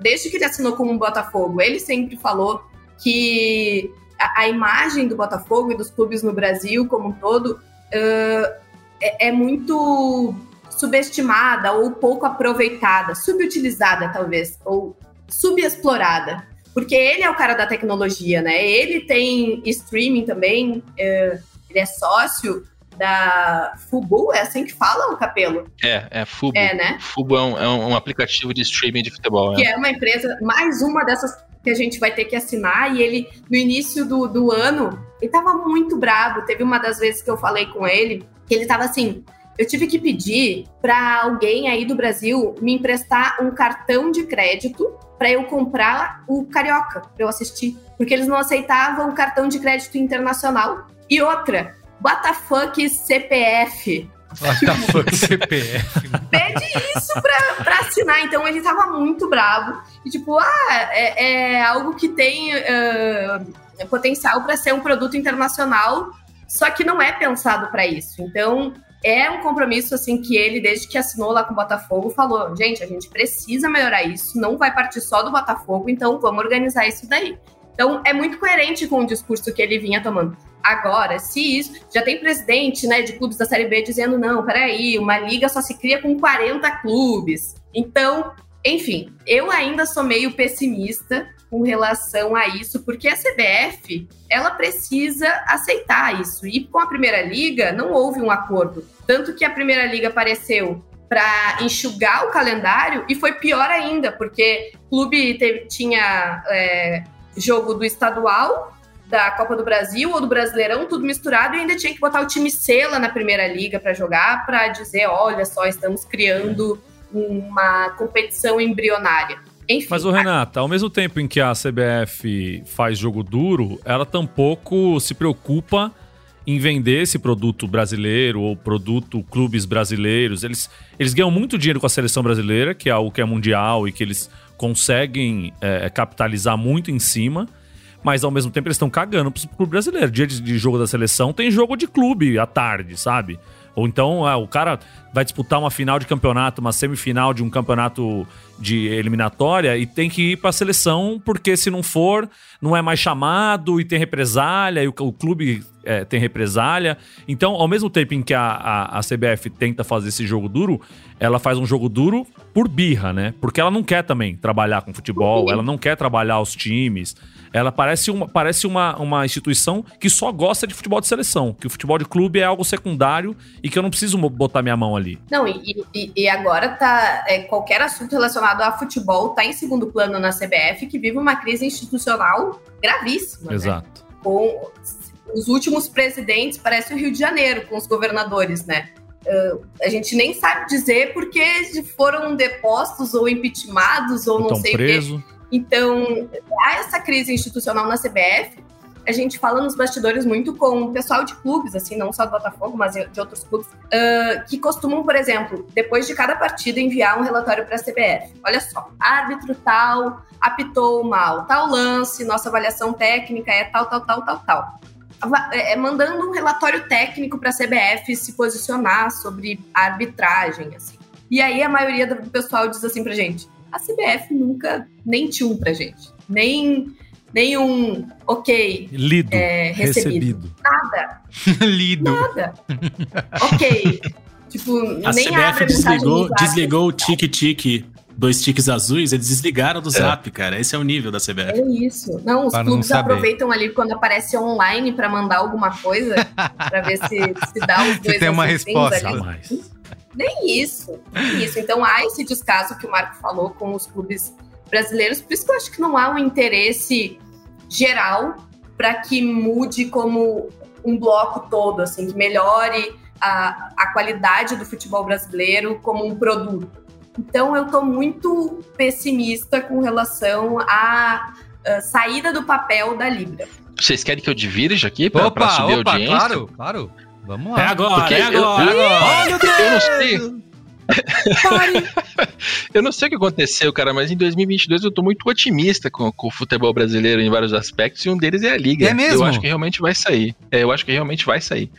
desde que ele assinou com o Botafogo. Ele sempre falou que a, a, imagem do Botafogo e dos clubes no Brasil como um todo uh, é, é muito subestimada ou pouco aproveitada, subutilizada talvez, ou subexplorada. Porque ele é o cara da tecnologia, né? Ele tem streaming também, é, ele é sócio da Fubu, é assim que fala o Capelo? É, é Fubu. É, né? Fubu é um, é um aplicativo de streaming de futebol. Que é. é uma empresa, mais uma dessas que a gente vai ter que assinar, e ele, no início do, do ano, ele tava muito bravo. Teve uma das vezes que eu falei com ele, que ele tava assim, eu tive que pedir para alguém aí do Brasil me emprestar um cartão de crédito para eu comprar o Carioca, para eu assistir. Porque eles não aceitavam cartão de crédito internacional. E outra, WTF CPF. WTF CPF. Pede isso pra, pra assinar. Então ele tava muito bravo. E tipo, ah, é, é algo que tem uh, potencial para ser um produto internacional, só que não é pensado para isso. Então é um compromisso assim que ele, desde que assinou lá com o Botafogo, falou: gente, a gente precisa melhorar isso, não vai partir só do Botafogo, então vamos organizar isso daí. Então é muito coerente com o discurso que ele vinha tomando. Agora, se isso. Já tem presidente né, de clubes da Série B dizendo: não, peraí, uma liga só se cria com 40 clubes. Então, enfim, eu ainda sou meio pessimista com relação a isso, porque a CBF ela precisa aceitar isso. E com a Primeira Liga não houve um acordo. Tanto que a Primeira Liga apareceu para enxugar o calendário e foi pior ainda, porque o clube teve, tinha é, jogo do estadual, da Copa do Brasil ou do Brasileirão, tudo misturado, e ainda tinha que botar o time lá na Primeira Liga para jogar, para dizer: olha só, estamos criando uma competição embrionária. Enfim, Mas o Renata, ao mesmo tempo em que a CBF faz jogo duro, ela tampouco se preocupa em vender esse produto brasileiro ou produto clubes brasileiros. Eles, eles ganham muito dinheiro com a seleção brasileira, que é algo que é mundial e que eles conseguem é, capitalizar muito em cima. Mas ao mesmo tempo eles estão cagando pro clube brasileiro. Dia de, de jogo da seleção tem jogo de clube à tarde, sabe? Ou então ah, o cara vai disputar uma final de campeonato, uma semifinal de um campeonato de eliminatória e tem que ir para a seleção, porque se não for, não é mais chamado e tem represália, e o, o clube é, tem represália. Então, ao mesmo tempo em que a, a, a, CBF tenta fazer esse jogo duro, ela faz um jogo duro por birra, né? Porque ela não quer também trabalhar com futebol, ela não quer trabalhar os times. Ela parece uma, parece uma, uma instituição que só gosta de futebol de seleção, que o futebol de clube é algo secundário e que eu não preciso botar minha mão ali. Não, e, e, e agora tá. É, qualquer assunto relacionado a futebol tá em segundo plano na CBF, que vive uma crise institucional gravíssima. Né? Exato. Né? com os últimos presidentes, parece o Rio de Janeiro, com os governadores, né? Uh, a gente nem sabe dizer porque foram depostos ou impeachmentados ou, não sei preso. o quê. Então, há essa crise institucional na CBF. A gente fala nos bastidores muito com o pessoal de clubes, assim, não só do Botafogo, mas de outros clubes, uh, que costumam, por exemplo, depois de cada partida, enviar um relatório para a CBF. Olha só, árbitro tal apitou mal, tal lance, nossa avaliação técnica é tal, tal, tal, tal, tal. É, é, mandando um relatório técnico para a CBF se posicionar sobre arbitragem, assim. E aí a maioria do pessoal diz assim pra gente: a CBF nunca nem um pra gente, nem nem um ok lido é, recebido. recebido. nada lido nada ok tipo a nem CBF desligou desligou o tique tique dois tiques azuis, eles desligaram do é. Zap, cara. Esse é o nível da CBF. É isso. Não, os para clubes não aproveitam ali quando aparece online para mandar alguma coisa, para ver se, se dá os dois. Se tem uma resposta. Ali. Nem isso, nem isso. Então há esse descaso que o Marco falou com os clubes brasileiros, por isso que eu acho que não há um interesse geral para que mude como um bloco todo, assim, que melhore a, a qualidade do futebol brasileiro como um produto. Então, eu estou muito pessimista com relação à uh, saída do papel da Libra. Vocês querem que eu divirja aqui para subir opa, a audiência? Claro, claro. Vamos lá. É agora, Porque é agora. Eu, agora. Eu, eu não sei. eu não sei o que aconteceu, cara, mas em 2022 eu tô muito otimista com, com, o futebol brasileiro em vários aspectos e um deles é a liga. É mesmo? Eu acho que realmente vai sair. É, eu acho que realmente vai sair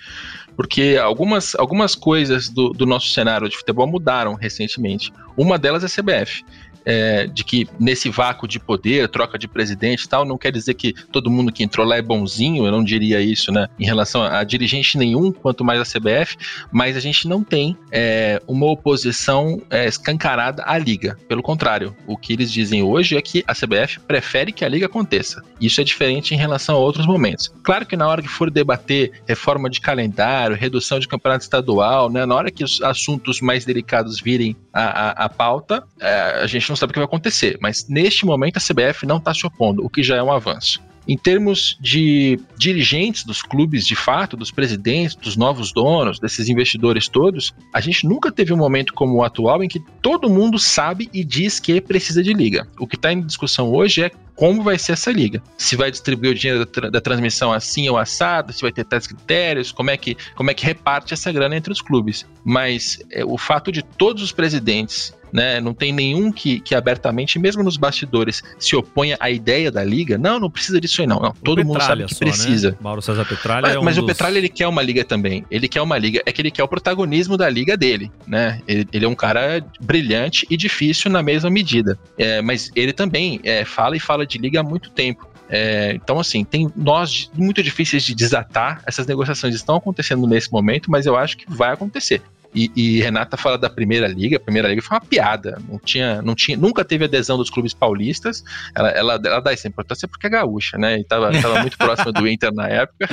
porque algumas, algumas coisas do, do nosso cenário de futebol mudaram recentemente. Uma delas é a CBF é, de que nesse vácuo de poder, troca de presidente e tal, não quer dizer que todo mundo que entrou lá é bonzinho, eu não diria isso, né, em relação a, dirigente nenhum, quanto mais a CBF, mas a gente não tem é, uma oposição é, escancarada à Liga. Pelo contrário, o que eles dizem hoje é que a CBF prefere que a Liga aconteça. Isso é diferente em relação a outros momentos. Claro que na hora que for debater reforma de calendário, redução de campeonato estadual, né, na hora que os assuntos mais delicados virem a, a, a pauta, é, a gente não não sabe o que vai acontecer, mas neste momento a CBF não está se opondo, o que já é um avanço. Em termos de dirigentes dos clubes, de fato, dos presidentes, dos novos donos, desses investidores todos, a gente nunca teve um momento como o atual em que todo mundo sabe e diz que precisa de liga. O que está em discussão hoje é como vai ser essa liga. Se vai distribuir o dinheiro da, tra da, transmissão assim ou assado, se vai ter tais critérios, como é que, como é que reparte essa grana entre os clubes. Mas é, o fato de todos os presidentes né? Não tem nenhum que, que abertamente, mesmo nos bastidores, se oponha à ideia da liga. Não, não precisa disso aí, não. não todo mundo sabe que só, precisa. Né? Mauro César Petralha mas, é um mas dos... o Petralha ele quer uma liga também. Ele quer uma liga, é que ele quer o protagonismo da liga dele, né? Ele, ele é um cara brilhante e difícil na mesma medida. É, mas ele também é, fala e fala de liga há muito tempo. É, então, assim, tem nós muito difíceis de desatar. Essas negociações estão acontecendo nesse momento, mas eu acho que vai acontecer. E, e, Renata fala da Primeira Liga. A Primeira Liga foi uma piada. Não tinha, não tinha, nunca teve adesão dos clubes paulistas. Ela, ela, ela dá essa importância porque é gaúcha, né? E tava, tava muito próxima do Inter na época.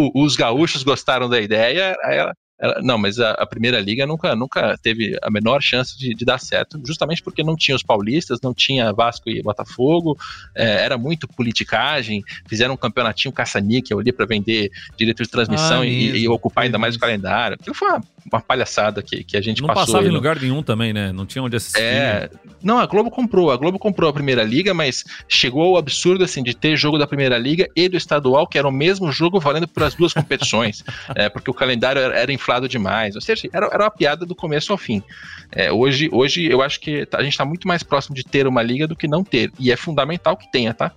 o, os gaúchos gostaram da ideia. Ela, ela, não, mas a, a, primeira liga nunca, nunca teve a menor chance de, de, dar certo, justamente porque não tinha os paulistas, não tinha Vasco e Botafogo, é, era muito politicagem, fizeram um campeonatinho caça-níquel ali para vender direito de transmissão ah, e, e, ocupar ainda mais o calendário. Aquilo foi uma, uma palhaçada que, que a gente não passou. Não passava em lugar nenhum também, né? Não tinha onde assistir. É, não, a Globo comprou, a Globo comprou a primeira liga, mas chegou ao absurdo assim de ter jogo da primeira liga e do estadual, que era o mesmo jogo valendo para as duas competições, é, porque o calendário era, era inflado demais. Ou seja, era, era uma piada do começo ao fim. É, hoje, hoje eu acho que a gente está muito mais próximo de ter uma liga do que não ter. E é fundamental que tenha, tá?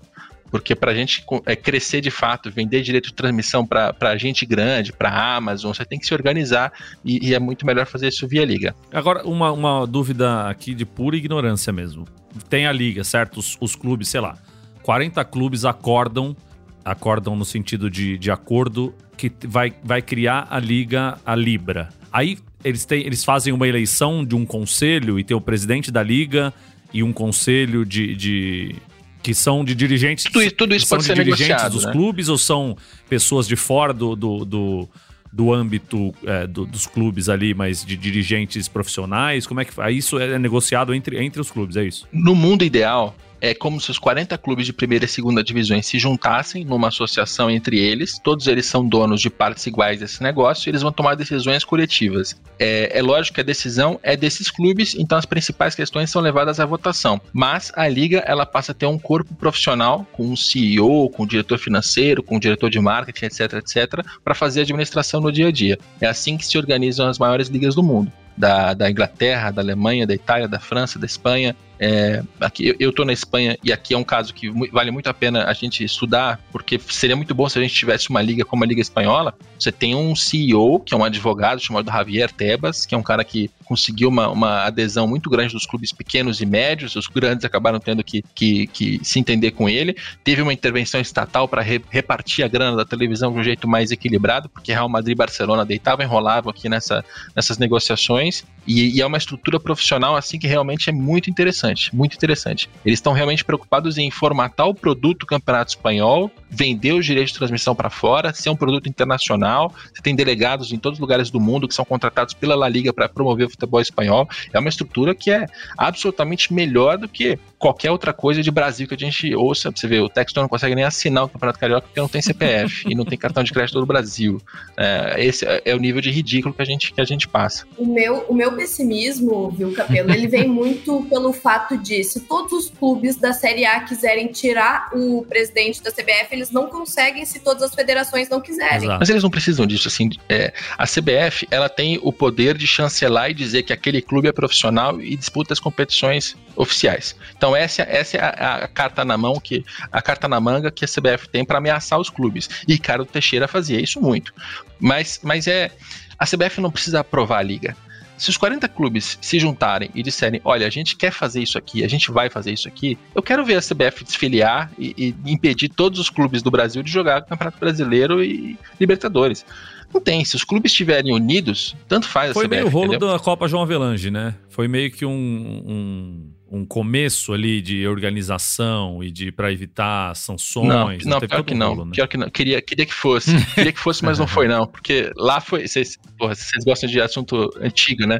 Porque para a gente é, crescer de fato, vender direito de transmissão para gente grande, para Amazon, você tem que se organizar e, e, é muito melhor fazer isso via liga. Agora, uma, uma dúvida aqui de pura ignorância mesmo. Tem a liga, certo? Os, os clubes, sei lá, 40 clubes acordam, acordam no sentido de, de acordo que vai, vai criar a liga, a Libra. Aí eles, têm, eles fazem uma eleição de um conselho e tem o presidente da liga e um conselho de, de que são de dirigentes. Tudo, tudo isso pode ser dirigentes dos né? clubes ou são pessoas de fora do, do, do, do âmbito é, do, dos clubes ali, mas de dirigentes profissionais? Como é que isso é negociado entre, entre os clubes? É isso? No mundo ideal, é como se os 40 clubes de primeira e segunda divisões se juntassem numa associação entre eles, todos eles são donos de partes iguais desse negócio, e eles vão tomar decisões coletivas. É, é lógico que a decisão é desses clubes, então as principais questões são levadas à votação. Mas a liga ela passa a ter um corpo profissional com um CEO, com um diretor financeiro, com um diretor de marketing, etc, etc, para fazer a administração no dia a dia. É assim que se organizam as maiores ligas do mundo. Da, da Inglaterra, da Alemanha, da Itália, da França, da Espanha, é, aqui, eu estou na Espanha e aqui é um caso que vale muito a pena a gente estudar, porque seria muito bom se a gente tivesse uma liga como a Liga Espanhola. Você tem um CEO, que é um advogado chamado Javier Tebas, que é um cara que conseguiu uma, uma adesão muito grande dos clubes pequenos e médios, os grandes acabaram tendo que, que, que se entender com ele. Teve uma intervenção estatal para re, repartir a grana da televisão de um jeito mais equilibrado, porque Real Madrid e Barcelona deitavam enrolavam aqui nessa, nessas negociações, e, e é uma estrutura profissional assim que realmente é muito interessante interessante, muito interessante. Eles estão realmente preocupados em formatar o produto Campeonato Espanhol, vender os direitos de transmissão para fora, ser um produto internacional. Você tem delegados em todos os lugares do mundo que são contratados pela La Liga para promover o futebol espanhol. É uma estrutura que é absolutamente melhor do que qualquer outra coisa de Brasil que a gente ouça. Você vê, o Textor não consegue nem assinar o Campeonato Carioca porque não tem CPF e não tem cartão de crédito do Brasil. É, esse é o nível de ridículo que a gente, que a gente passa. O meu, o meu pessimismo, viu, Capelo, ele vem muito pelo fato de se todos os clubes da Série A quiserem tirar o presidente da CBF, eles não conseguem se todas as federações não quiserem. Exato. Mas eles não precisam disso, assim. É, a CBF, ela tem o poder de chancelar e dizer que aquele clube é profissional e disputa as competições oficiais. Então, então essa, essa é a, a, carta na mão que a carta na manga que a CBF tem para ameaçar os clubes. E Ricardo Teixeira fazia isso muito. Mas, mas é a CBF não precisa aprovar a liga. Se os 40 clubes se juntarem e disserem, olha, a gente quer fazer isso aqui, a gente vai fazer isso aqui, eu quero ver a CBF desfiliar e, e impedir todos os clubes do Brasil de jogar Campeonato Brasileiro e Libertadores. Não tem. Se os clubes estiverem unidos, tanto faz Foi a CBF. Foi meio o rolo entendeu? da Copa João Avelange, né? Foi meio que um, um um começo ali de organização e de para evitar sanções? Não, não pior que não. Rolo, né? Pior que não. Queria, queria que fosse. queria que fosse, mas não foi não, porque lá foi. Vocês, porra, vocês gostam de assunto antigo, né?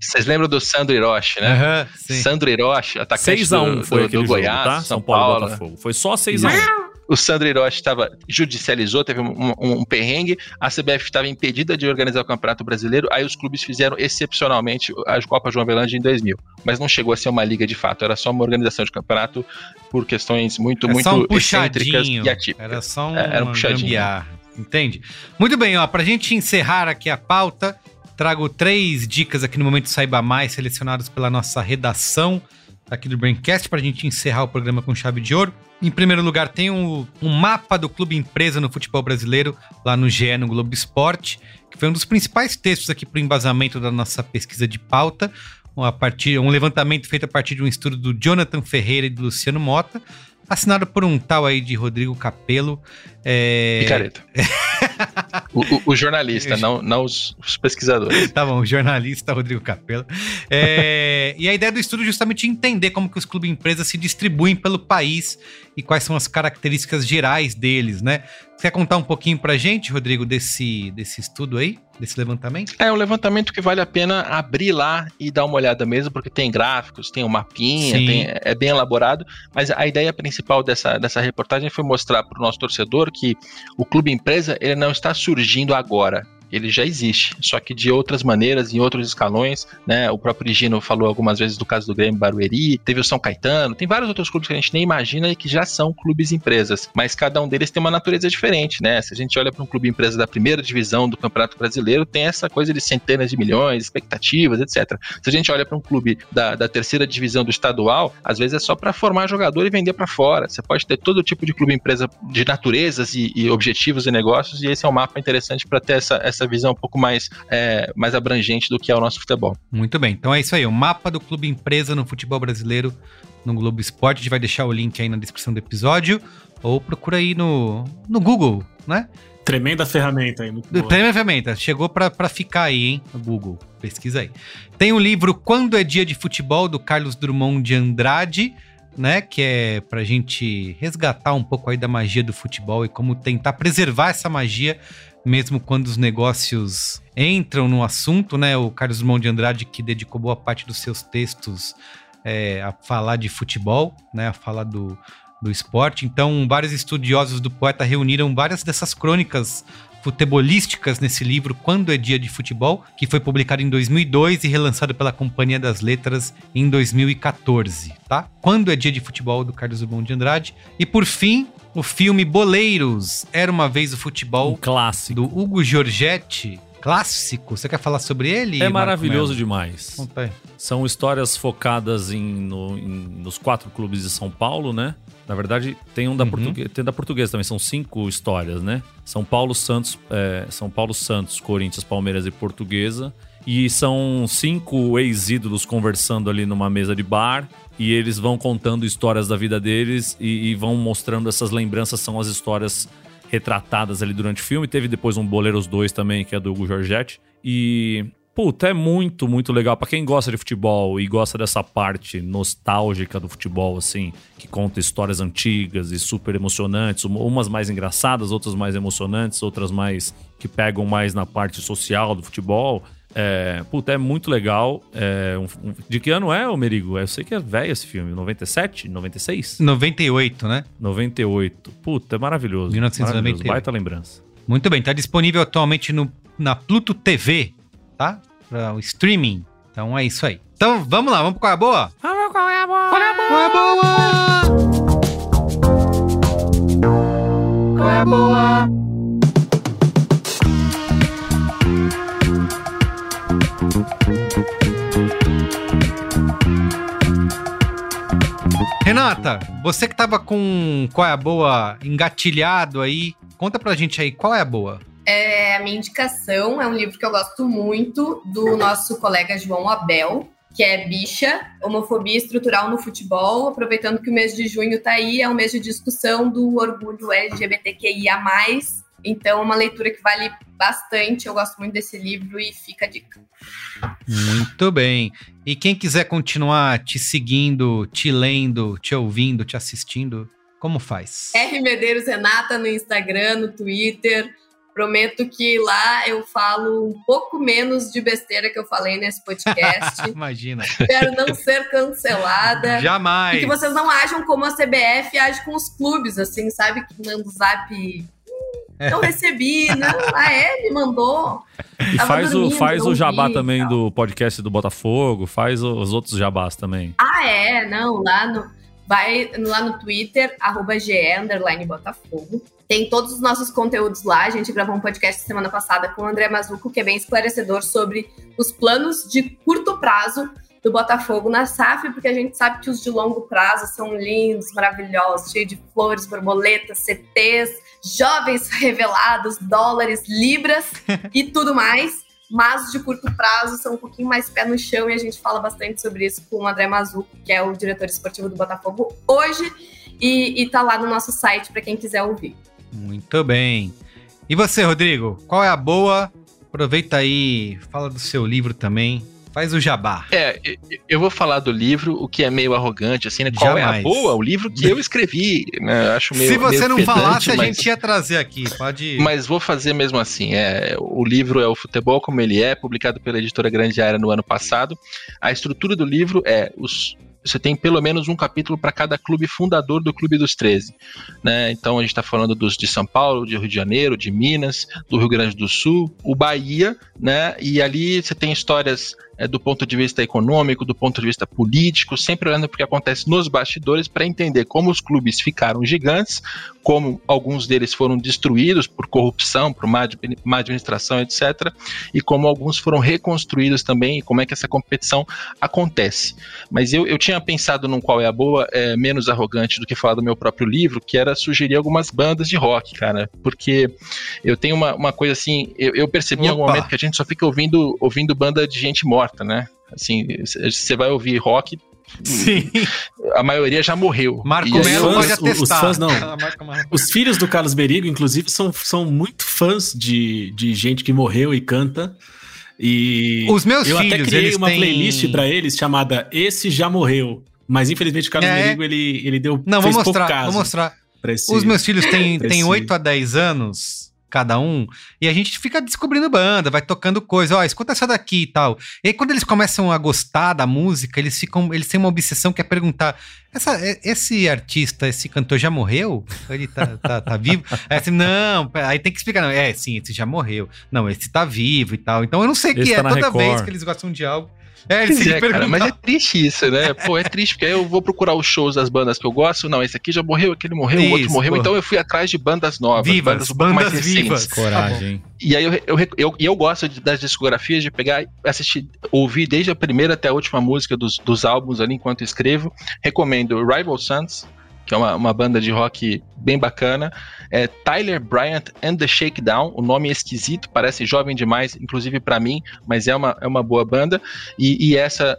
Vocês lembram do Sandro Hiroshi, né? Uhum, Sandro Hiroshi, atacante 6x1 do, foi do, do Goiás, jogo, tá? São Paulo, Paulo Botafogo. Foi só 6x1 o Sandro Hiroshi estava judicializou, teve um, um, um, perrengue, a CBF estava impedida de organizar o Campeonato Brasileiro, aí os clubes fizeram excepcionalmente a Copa João Avelange em 2000, mas não chegou a ser uma liga de fato, era só uma organização de campeonato por questões muito, muito um excêntricas e atípicas. Era só um, é, era um puxadinho. entende? Muito bem, ó, pra gente encerrar aqui a pauta, trago três dicas aqui no Momento Saiba Mais, selecionados pela nossa redação aqui do Braincast, pra gente encerrar o programa com chave de ouro. Em primeiro lugar, tem um, um, mapa do clube empresa no futebol brasileiro, lá no GE, no Globo Esporte, que foi um dos principais textos aqui para o embasamento da nossa pesquisa de pauta. A partir, um levantamento feito a partir de um estudo do Jonathan Ferreira e do Luciano Mota, assinado por um tal aí de Rodrigo Capello. É... Picareta. o, o, o, jornalista, não, não os, os, pesquisadores. Tá bom, o jornalista Rodrigo Capello. É... e a ideia do estudo é justamente entender como que os clubes empresas se distribuem pelo país e quais são as características gerais deles, né? Você quer contar um pouquinho pra gente, Rodrigo, desse, desse estudo aí? Desse levantamento? É um levantamento que vale a pena abrir lá e dar uma olhada mesmo, porque tem gráficos, tem um mapinha, tem, é bem elaborado. Mas a ideia principal dessa, dessa reportagem foi mostrar para o nosso torcedor que o clube empresa ele não está surgindo agora ele já existe, só que de outras maneiras, em outros escalões, né? O próprio Gino falou algumas vezes do caso do Grêmio Barueri, teve o São Caetano, tem vários outros clubes que a gente nem imagina e que já são clubes empresas, mas cada um deles tem uma natureza diferente, né? Se a gente olha para um clube empresa da primeira divisão do Campeonato Brasileiro, tem essa coisa de centenas de milhões, expectativas, etc. Se a gente olha para um clube da, da terceira divisão do estadual, às vezes é só para formar jogador e vender para fora. Você pode ter todo tipo de clube empresa de naturezas e, e objetivos e negócios, e esse é um mapa interessante para ter essa, essa essa visão um pouco mais, é, mais abrangente do que é o nosso futebol. Muito bem, então é isso aí, o mapa do clube empresa no futebol brasileiro no Globo Esporte, a gente vai deixar o link aí na descrição do episódio, ou procura aí no, no Google, né? Tremenda ferramenta aí. Muito boa. Tremenda ferramenta. Chegou para ficar aí, hein? No Google. Pesquisa aí. Tem o livro Quando é Dia de Futebol, do Carlos Drummond de Andrade, né? Que é pra gente resgatar um pouco aí da magia do futebol e como tentar preservar essa magia mesmo quando os negócios entram no assunto, né? O Carlos Drummond de Andrade, que dedicou boa parte dos seus textos é, a falar de futebol, né, a falar do, do esporte. Então, vários estudiosos do poeta reuniram várias dessas crônicas futebolísticas nesse livro Quando é Dia de Futebol, que foi publicado em 2002 e relançado pela Companhia das Letras em 2014, tá? Quando é Dia de Futebol do Carlos Drummond de Andrade. E por fim, o filme Boleiros, Era uma vez o futebol, um clássico do Hugo Giorgetti, clássico. Você quer falar sobre ele? É maravilhoso demais. São histórias focadas em, no, em, nos quatro clubes de São Paulo, né? Na verdade, tem um da, uhum. portuguesa, tem da portuguesa também, são cinco histórias, né? São Paulo, Santos, é, São Paulo, Santos, Corinthians, Palmeiras e Portuguesa. E são cinco ex-ídolos conversando ali numa mesa de bar. E eles vão contando histórias da vida deles e, e vão mostrando essas lembranças, são as histórias retratadas ali durante o filme. Teve depois um Boleiros 2 também, que é do Hugo Giorgetti. E Puta, é muito, muito legal. para quem gosta de futebol e gosta dessa parte nostálgica do futebol, assim, que conta histórias antigas e super emocionantes, umas mais engraçadas, outras mais emocionantes, outras mais que pegam mais na parte social do futebol. É, puta, é muito legal. É, um, um, de que ano é, o Merigo? Eu sei que é velho esse filme. 97? 96? 98, né? 98. Puta, é maravilhoso. 1998. Maravilhoso. Baita lembrança. Muito bem, tá disponível atualmente no, na Pluto TV, tá? para o streaming. Então é isso aí. Então vamos lá, vamos pro qual é a boa? Vamos qual é a boa? Qual é a boa? Qual é a boa? Qual é a boa? Renata, você que tava com qual é a boa engatilhado aí, conta pra gente aí qual é a boa é a minha indicação. É um livro que eu gosto muito, do nosso colega João Abel, que é Bicha, Homofobia Estrutural no Futebol. Aproveitando que o mês de junho tá aí, é um mês de discussão do orgulho LGBTQIA. Então, é uma leitura que vale bastante. Eu gosto muito desse livro e fica a dica. Muito bem. E quem quiser continuar te seguindo, te lendo, te ouvindo, te assistindo, como faz? R Medeiros Renata no Instagram, no Twitter. Prometo que lá eu falo um pouco menos de besteira que eu falei nesse podcast. Imagina. Espero não ser cancelada. Jamais. E que vocês não ajam como a CBF age com os clubes, assim, sabe? Que manda o zap. Não recebi, não. Ah, é? Me mandou. E faz dormindo, o, faz o jabá vi, também do podcast do Botafogo, faz os outros jabás também. Ah, é? Não, lá no. Vai lá no Twitter, arroba GE, Botafogo. Tem todos os nossos conteúdos lá. A gente gravou um podcast semana passada com o André Mazuco, que é bem esclarecedor sobre os planos de curto prazo do Botafogo na SAF, porque a gente sabe que os de longo prazo são lindos, maravilhosos, cheios de flores, borboletas, CTs, jovens revelados, dólares, libras e tudo mais. Mas de curto prazo são um pouquinho mais pé no chão e a gente fala bastante sobre isso com o André Mazuco, que é o diretor esportivo do Botafogo hoje, e, e tá lá no nosso site para quem quiser ouvir. Muito bem. E você, Rodrigo? Qual é a boa? Aproveita aí, fala do seu livro também. Faz o jabá. É, eu vou falar do livro, o que é meio arrogante, assim, né? Qual Jamais. é a boa? O livro que eu escrevi, né? Acho meio. Se você meio não pedante, falasse, mas... a gente ia trazer aqui. Pode. Mas vou fazer mesmo assim. É, o livro é o Futebol Como Ele É, publicado pela editora Grande Área no ano passado. A estrutura do livro é os você tem pelo menos um capítulo para cada clube fundador do Clube dos 13. Né? Então a gente está falando dos de São Paulo, de Rio de Janeiro, de Minas, do Rio Grande do Sul, o Bahia, né? E ali você tem histórias é, do ponto de vista econômico, do ponto de vista político, sempre olhando para o que acontece nos bastidores para entender como os clubes ficaram gigantes, como alguns deles foram destruídos por corrupção, por má, administração, etc., e como alguns foram reconstruídos também, e como é que essa competição acontece. Mas eu, eu tinha pensado num qual é a boa, é, menos arrogante do que falar do meu próprio livro, que era sugerir algumas bandas de rock, cara, porque eu tenho uma, uma coisa assim, eu, eu percebi Opa. em algum momento que a gente só fica ouvindo, ouvindo banda de gente morta né? Assim, você vai ouvir rock. Sim. A maioria já morreu. Marco Melo pode atestar. Os fãs não. os filhos do Carlos Berigo, inclusive, são, são muito fãs de, de gente que morreu e canta. E os meus eu filhos, até criei uma têm... playlist para eles chamada Esse Já Morreu. Mas infelizmente o Carlos é... Berigo ele, ele deu Não, vou mostrar, vou mostrar. Esse, os meus filhos têm, têm 8 a 10 anos cada um, e a gente fica descobrindo banda, vai tocando coisa, ó, escuta essa daqui e tal. E aí, quando eles começam a gostar da música, eles ficam, eles têm uma obsessão que é perguntar: essa, esse artista, esse cantor já morreu? Ele tá, tá, tá vivo? Aí assim, não, aí tem que explicar, não, é, sim, esse já morreu. Não, esse tá vivo e tal. Então eu não sei o que é, tá toda Record. vez que eles gostam de algo. É, ele é, cara, mas é triste isso, né? Pô, é triste, porque aí eu vou procurar os shows das bandas que eu gosto. Não, esse aqui já morreu, aquele morreu, o outro morreu. Pô. Então eu fui atrás de bandas novas, vivas, bandas, bandas mais vivas. Coragem. E aí eu, eu, eu, eu gosto de, das discografias de pegar, assistir, ouvir desde a primeira até a última música dos, dos álbuns ali enquanto escrevo. Recomendo Rival Sons, que é uma, uma banda de rock bem bacana. É Tyler Bryant and the Shakedown, o nome é esquisito, parece jovem demais, inclusive para mim, mas é uma, é uma boa banda. E, e essa,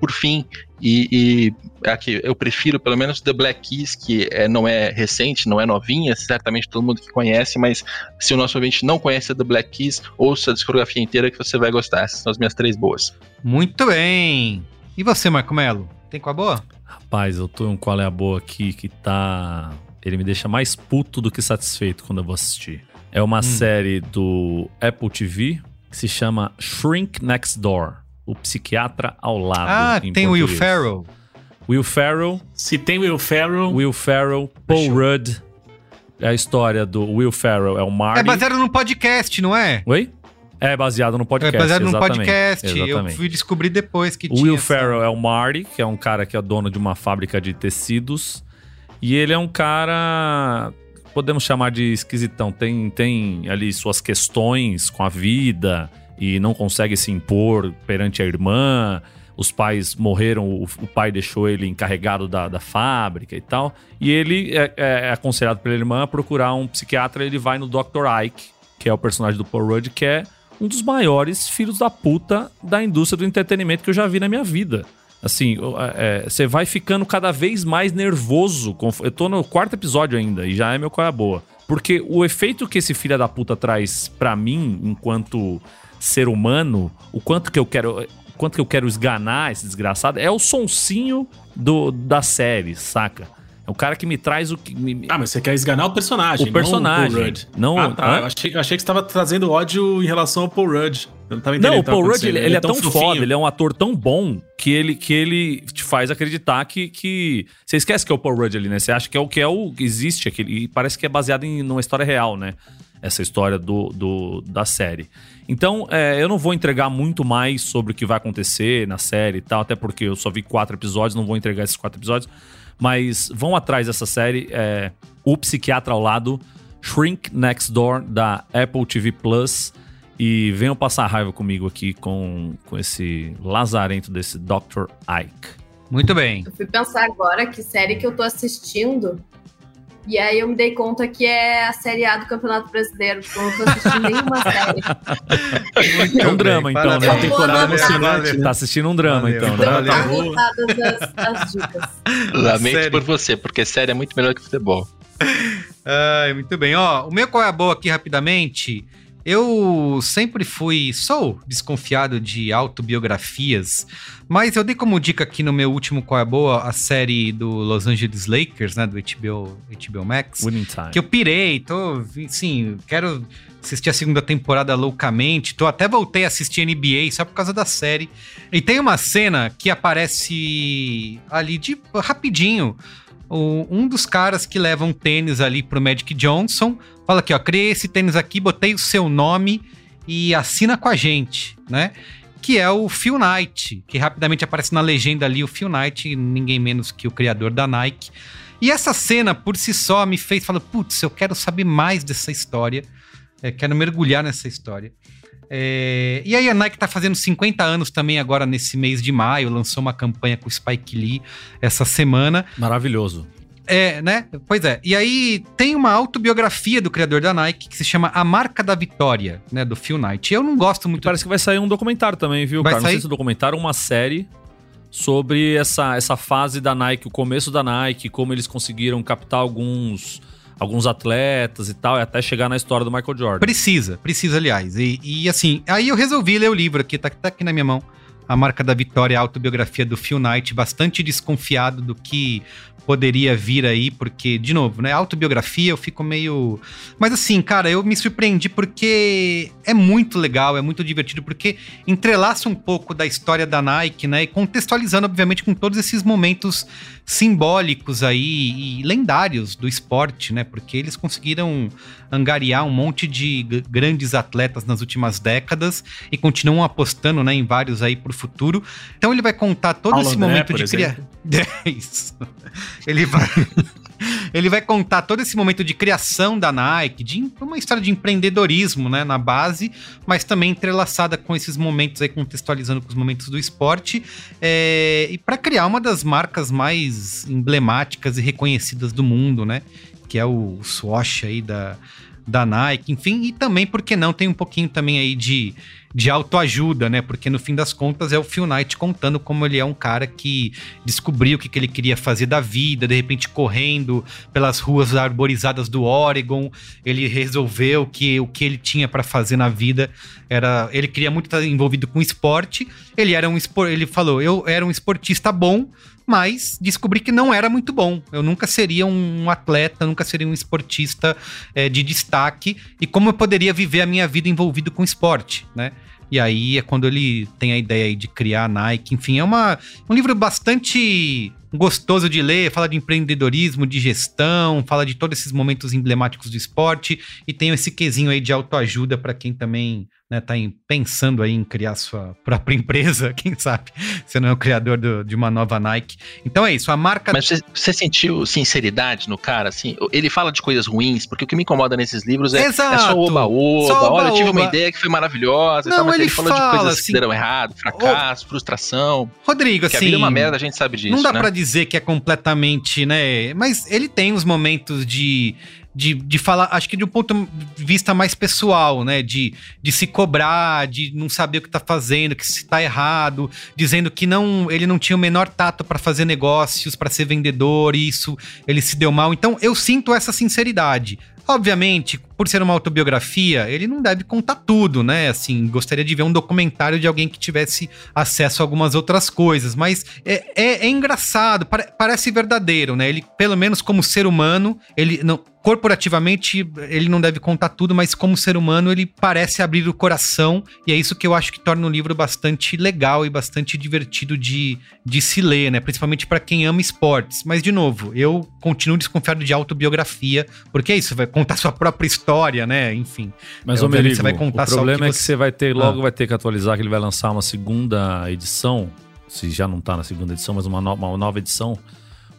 por fim, e, e aqui eu prefiro pelo menos The Black Keys, que é, não é recente, não é novinha, certamente todo mundo que conhece, mas se o nosso ouvinte não conhece The Black Keys, ouça a discografia inteira que você vai gostar. Essas são as minhas três boas. Muito bem! E você, Marco Melo? Tem com a boa? Rapaz, eu tô em um qual é a boa aqui que tá. Ele me deixa mais puto do que satisfeito quando eu vou assistir. É uma hum. série do Apple TV que se chama Shrink Next Door O Psiquiatra ao Lado. Ah, tem o Will Ferrell. Will Ferrell. Se tem Will Ferrell. Will Ferrell, Paul Rudd. É a história do Will Ferrell, é o Marty. É baseado num podcast, não é? Oi? É baseado no podcast. É baseado num podcast. Exatamente. Eu fui descobrir depois que o tinha. Will essa... Ferrell é o Marty, que é um cara que é dono de uma fábrica de tecidos. E ele é um cara. Podemos chamar de esquisitão. Tem, tem ali suas questões com a vida e não consegue se impor perante a irmã. Os pais morreram, o, o pai deixou ele encarregado da, da fábrica e tal. E ele é, é aconselhado pela irmã a procurar um psiquiatra. Ele vai no Dr. Ike, que é o personagem do Paul Rudd, que é um dos maiores filhos da puta da indústria do entretenimento que eu já vi na minha vida. Assim, é, você é, vai ficando cada vez mais nervoso. Eu tô no quarto episódio ainda e já é meu qual é boa. Porque o efeito que esse filho da puta traz para mim, enquanto ser humano, o quanto que eu quero. Quanto que eu quero esganar esse desgraçado, é o sonsinho do, da série, saca? É o cara que me traz o que. Me... Ah, mas você quer esganar o personagem. O personagem. Não o Paul Rudd. Não, ah, tá. Eu achei, eu achei que você estava trazendo ódio em relação ao Paul Rudd. Eu não, tava não o Paul Rudd, ele, ele, ele, é tão, tão foda, ele é um ator tão bom que ele, que ele te faz acreditar que, que. Você esquece que é o Paul Rudd ali, né? Você acha que é o que é o. Existe aquele. E parece que é baseado em numa história real, né? Essa história do, do da série. Então, é, eu não vou entregar muito mais sobre o que vai acontecer na série e tal, até porque eu só vi quatro episódios, não vou entregar esses quatro episódios. Mas vão atrás dessa série. É, o Psiquiatra ao Lado, Shrink Next Door, da Apple TV Plus. E venham passar raiva comigo aqui com, com esse lazarento desse Dr. Ike. Muito bem. Eu fui pensar agora que série que eu tô assistindo e aí eu me dei conta que é a Série A do Campeonato Brasileiro, porque eu não tô assistindo nenhuma série. é um drama, então, né? Uma temporada emocionante. Tá assistindo um drama, Valeu. então, né? Valeu. Tá as, as dicas. Lamento série. por você, porque série é muito melhor que futebol. Ai, muito bem. Ó, o meu qual é a boa aqui rapidamente eu sempre fui, sou desconfiado de autobiografias, mas eu dei como dica aqui no meu último Qual é Boa a série do Los Angeles Lakers, né, do HBO, HBO Max, Winning Time. que eu pirei, tô, sim, quero assistir a segunda temporada loucamente, tô até voltei a assistir NBA só por causa da série. E tem uma cena que aparece ali de rapidinho, um dos caras que leva um tênis ali pro Magic Johnson Fala aqui, ó, criei esse tênis aqui, botei o seu nome e assina com a gente, né? Que é o Phil Knight, que rapidamente aparece na legenda ali, o Phil Knight, ninguém menos que o criador da Nike. E essa cena, por si só, me fez falar, putz, eu quero saber mais dessa história, é, quero mergulhar nessa história. É, e aí a Nike tá fazendo 50 anos também agora nesse mês de maio, lançou uma campanha com o Spike Lee essa semana. Maravilhoso. É, né? Pois é. E aí tem uma autobiografia do criador da Nike que se chama A Marca da Vitória, né? Do Phil Knight. Eu não gosto muito. Parece que vai sair um documentário também, viu, vai cara? Sair? Não sei se é um documentário uma série sobre essa, essa fase da Nike, o começo da Nike, como eles conseguiram captar alguns alguns atletas e tal, e até chegar na história do Michael Jordan. Precisa, precisa, aliás. E, e assim, aí eu resolvi ler o livro aqui, tá, tá aqui na minha mão. A Marca da Vitória, a autobiografia do Phil Knight, bastante desconfiado do que poderia vir aí, porque, de novo, né? Autobiografia, eu fico meio. Mas assim, cara, eu me surpreendi porque é muito legal, é muito divertido, porque entrelaça um pouco da história da Nike, né? E contextualizando, obviamente, com todos esses momentos simbólicos aí e lendários do esporte, né? Porque eles conseguiram angariar um monte de grandes atletas nas últimas décadas e continuam apostando, né, em vários aí futuro. Então ele vai contar todo Paulo esse André, momento de criação. É. Ele vai ele vai contar todo esse momento de criação da Nike, de uma história de empreendedorismo, né, na base, mas também entrelaçada com esses momentos aí, contextualizando com os momentos do esporte, é, e para criar uma das marcas mais emblemáticas e reconhecidas do mundo, né, que é o Swatch aí da, da Nike, enfim, e também, por que não, tem um pouquinho também aí de de autoajuda, né? Porque no fim das contas é o Phil Knight contando como ele é um cara que descobriu o que, que ele queria fazer da vida, de repente correndo pelas ruas arborizadas do Oregon, ele resolveu que o que ele tinha para fazer na vida era, ele queria muito estar envolvido com esporte. Ele era um ele falou, eu era um esportista bom, mas descobri que não era muito bom. Eu nunca seria um atleta, nunca seria um esportista é, de destaque. E como eu poderia viver a minha vida envolvido com esporte, né? E aí é quando ele tem a ideia de criar a Nike. Enfim, é uma, um livro bastante gostoso de ler, fala de empreendedorismo, de gestão, fala de todos esses momentos emblemáticos do esporte e tem esse quesinho aí de autoajuda para quem também né, tá em, pensando aí em criar sua própria empresa, quem sabe, não é o criador do, de uma nova Nike. Então é isso, a marca... Mas você, você, sentiu sinceridade no cara, assim? Ele fala de coisas ruins, porque o que me incomoda nesses livros é, é só oba-oba, olha, eu tive uma ideia que foi maravilhosa, não, tal, mas ele, ele falou fala, de coisas assim, que deram errado, fracasso, frustração. Rodrigo, assim... a vida é uma assim, merda, a gente sabe disso, Não dá né? pra dizer que é completamente, né, mas ele tem uns momentos de de, de falar, acho que de um ponto de vista mais pessoal, né? De, de se cobrar, de não saber o que tá fazendo, que se tá errado, dizendo que não ele não tinha o menor tato para fazer negócios, para ser vendedor, isso ele se deu mal. Então eu sinto essa sinceridade. Obviamente, por ser uma autobiografia, ele não deve contar tudo, né? Assim, gostaria de ver um documentário de alguém que tivesse acesso a algumas outras coisas, mas é, é, é engraçado, parece verdadeiro, né? Ele, pelo menos como ser humano, ele não, corporativamente ele não deve contar tudo, mas como ser humano ele parece abrir o coração e é isso que eu acho que torna o livro bastante legal e bastante divertido de, de se ler, né? Principalmente para quem ama esportes. Mas de novo, eu continuo desconfiado de autobiografia, porque é isso, vai contar sua própria história, né? Enfim. Mas é, o Merigo, você vai contar o problema que é que você vai ter logo ah. vai ter que atualizar que ele vai lançar uma segunda edição, se já não tá na segunda edição, mas uma, no, uma nova edição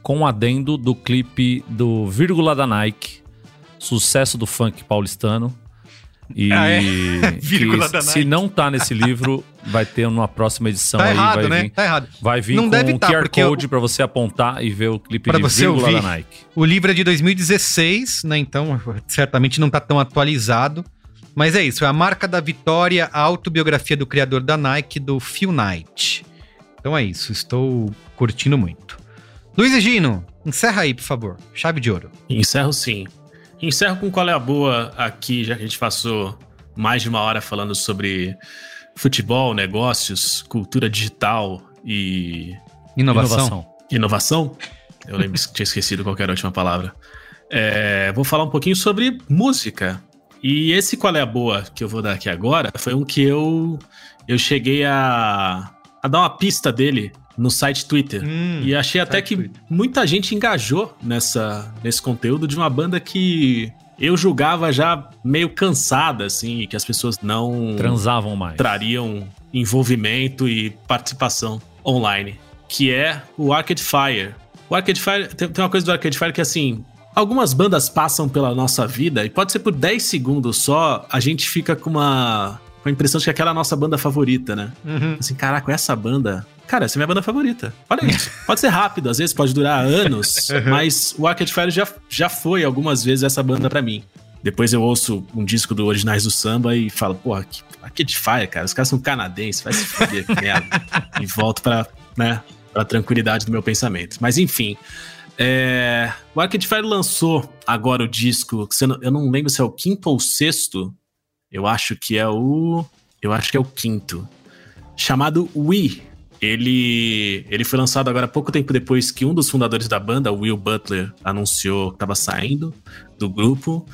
com um adendo do clipe do Vírgula da Nike, sucesso do funk paulistano. E ah, é? que, se não tá nesse livro, vai ter uma próxima edição tá aí. Errado, vai né? Vir, tá errado. Vai vir não com deve um tá, QR Code eu... para você apontar e ver o clipe pra de você Vírgula ouvir. da Nike. O livro é de 2016, né? Então, certamente não tá tão atualizado. Mas é isso, é a marca da vitória, a autobiografia do criador da Nike, do Phil Knight. Então é isso, estou curtindo muito. Luiz e Gino, encerra aí, por favor. Chave de ouro. Encerro sim. Encerro com qual é a boa aqui, já que a gente passou mais de uma hora falando sobre futebol, negócios, cultura digital e. Inovação. Inovação. Inovação? Eu lembro que tinha esquecido qual era a última palavra. É, vou falar um pouquinho sobre música. E esse qual é a boa que eu vou dar aqui agora foi um que eu, eu cheguei a, a dar uma pista dele no site Twitter. Hum, e achei até que Twitter. muita gente engajou nessa, nesse conteúdo de uma banda que eu julgava já meio cansada, assim, que as pessoas não transavam mais. Trariam envolvimento e participação online, que é o Arcade Fire. O Arcade Fire tem, tem uma coisa do Arcade Fire que assim, algumas bandas passam pela nossa vida e pode ser por 10 segundos só, a gente fica com uma com a impressão de que aquela é a nossa banda favorita, né? Uhum. Assim, caraca, essa banda Cara, essa é minha banda favorita. Olha isso. Pode ser rápido, às vezes pode durar anos, mas o Arcade Fire já, já foi algumas vezes essa banda para mim. Depois eu ouço um disco do Originais do Samba e falo, porra, Arcade Fire, cara, os caras são canadenses, vai se fuder, que merda. E volto pra, né, pra tranquilidade do meu pensamento. Mas enfim, é... o Arcade Fire lançou agora o disco, que eu não lembro se é o quinto ou sexto, eu acho que é o... Eu acho que é o quinto chamado We. Ele, ele foi lançado agora pouco tempo depois que um dos fundadores da banda, Will Butler, anunciou que estava saindo do grupo.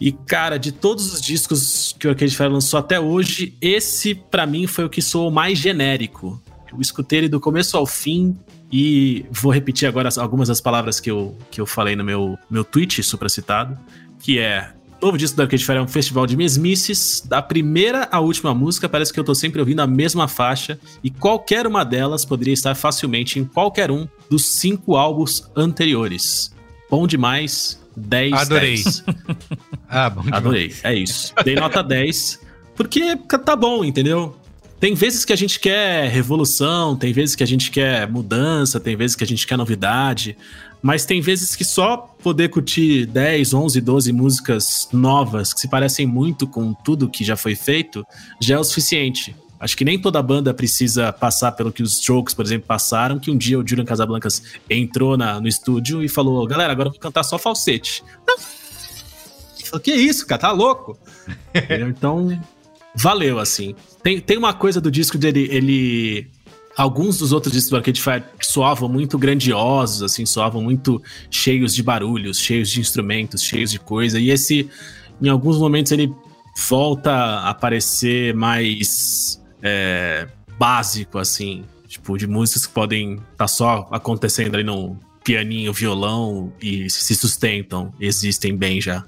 E, cara, de todos os discos que o Arcade Fire lançou até hoje, esse para mim foi o que soou mais genérico. Eu escutei ele do começo ao fim e vou repetir agora algumas das palavras que eu, que eu falei no meu, meu tweet supracitado, que é novo disco do Arcade Fire é um festival de mesmices. Da primeira à última música, parece que eu tô sempre ouvindo a mesma faixa. E qualquer uma delas poderia estar facilmente em qualquer um dos cinco álbuns anteriores. Bom demais, 10 Adorei. 10. ah, bom demais. Adorei, é isso. Dei nota 10, porque tá bom, entendeu? Tem vezes que a gente quer revolução, tem vezes que a gente quer mudança, tem vezes que a gente quer novidade, mas tem vezes que só poder curtir 10, 11, 12 músicas novas que se parecem muito com tudo que já foi feito já é o suficiente. Acho que nem toda banda precisa passar pelo que os Strokes, por exemplo, passaram, que um dia o Julian Casablancas entrou na, no estúdio e falou, galera, agora eu vou cantar só falsete. Falei, que isso, cara, tá louco? então, valeu, assim. Tem, tem uma coisa do disco dele, ele... Alguns dos outros discos do Arcade Fire soavam muito grandiosos, assim, soavam muito cheios de barulhos, cheios de instrumentos, cheios de coisa. E esse, em alguns momentos, ele volta a parecer mais é, básico, assim, tipo, de músicas que podem estar tá só acontecendo ali no pianinho, violão e se sustentam, existem bem já.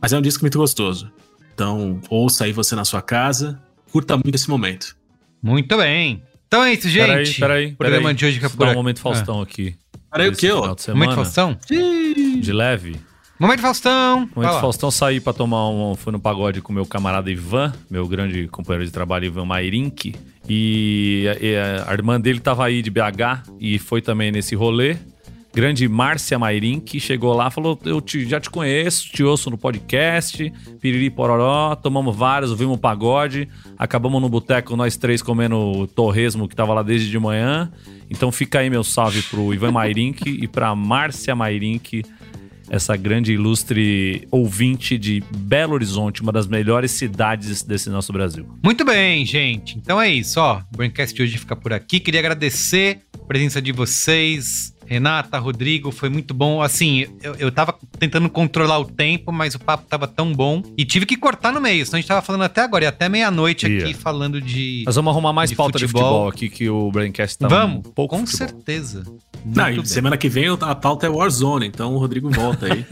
Mas é um disco muito gostoso. Então, ouça aí você na sua casa, curta muito esse momento. Muito bem. Então é isso, gente. Peraí, peraí. O programa de hoje fica por um momento Faustão ah. aqui. Peraí, o quê, ó? Momento Faustão? De leve. Momento Faustão. Momento Faustão, saí pra tomar um. Fui no pagode com meu camarada Ivan, meu grande companheiro de trabalho, Ivan Mairink. E, e a irmã dele tava aí de BH e foi também nesse rolê grande Márcia Mairim, que chegou lá falou: Eu te, já te conheço, te ouço no podcast, piriri pororó, tomamos vários, ouvimos pagode, acabamos no boteco, nós três comendo torresmo que tava lá desde de manhã. Então fica aí meu salve pro Ivan Mairink e pra Márcia Mairink, essa grande ilustre ouvinte de Belo Horizonte, uma das melhores cidades desse nosso Brasil. Muito bem, gente. Então é isso, ó. O Braincast de hoje fica por aqui. Queria agradecer a presença de vocês, Renata, Rodrigo, foi muito bom. Assim, eu, eu tava tentando controlar o tempo, mas o papo tava tão bom. E tive que cortar no meio, senão a gente tava falando até agora, e até meia-noite aqui falando de. Nós vamos arrumar mais de pauta futebol. de futebol aqui que o Braincast tá Vamos, um pouco com futebol. certeza. Não, semana que vem a pauta é Warzone, então o Rodrigo volta aí.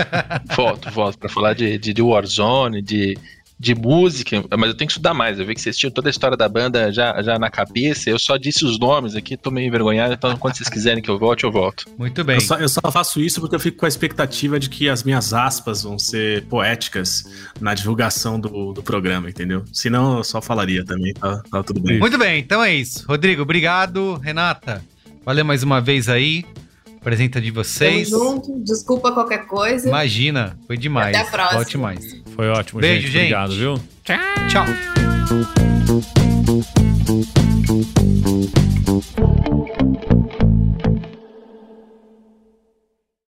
volto, volto, pra falar de, de, de Warzone, de de música, mas eu tenho que estudar mais. Eu vi que vocês tinham toda a história da banda já, já na cabeça. Eu só disse os nomes aqui, tô meio envergonhado. Então, quando vocês quiserem que eu volte, eu volto. Muito bem. Eu só, eu só, faço isso porque eu fico com a expectativa de que as minhas aspas vão ser poéticas na divulgação do, do programa, entendeu? Senão eu só falaria também, tá, tá tudo bem. Muito bem, então é isso. Rodrigo, obrigado. Renata, valeu mais uma vez aí apresenta de vocês. Tamo junto, desculpa qualquer coisa. Imagina, foi demais. Até a próxima. Volte mais. Foi ótimo, Beijo, gente. gente. Obrigado, viu? Tchau. Tchau.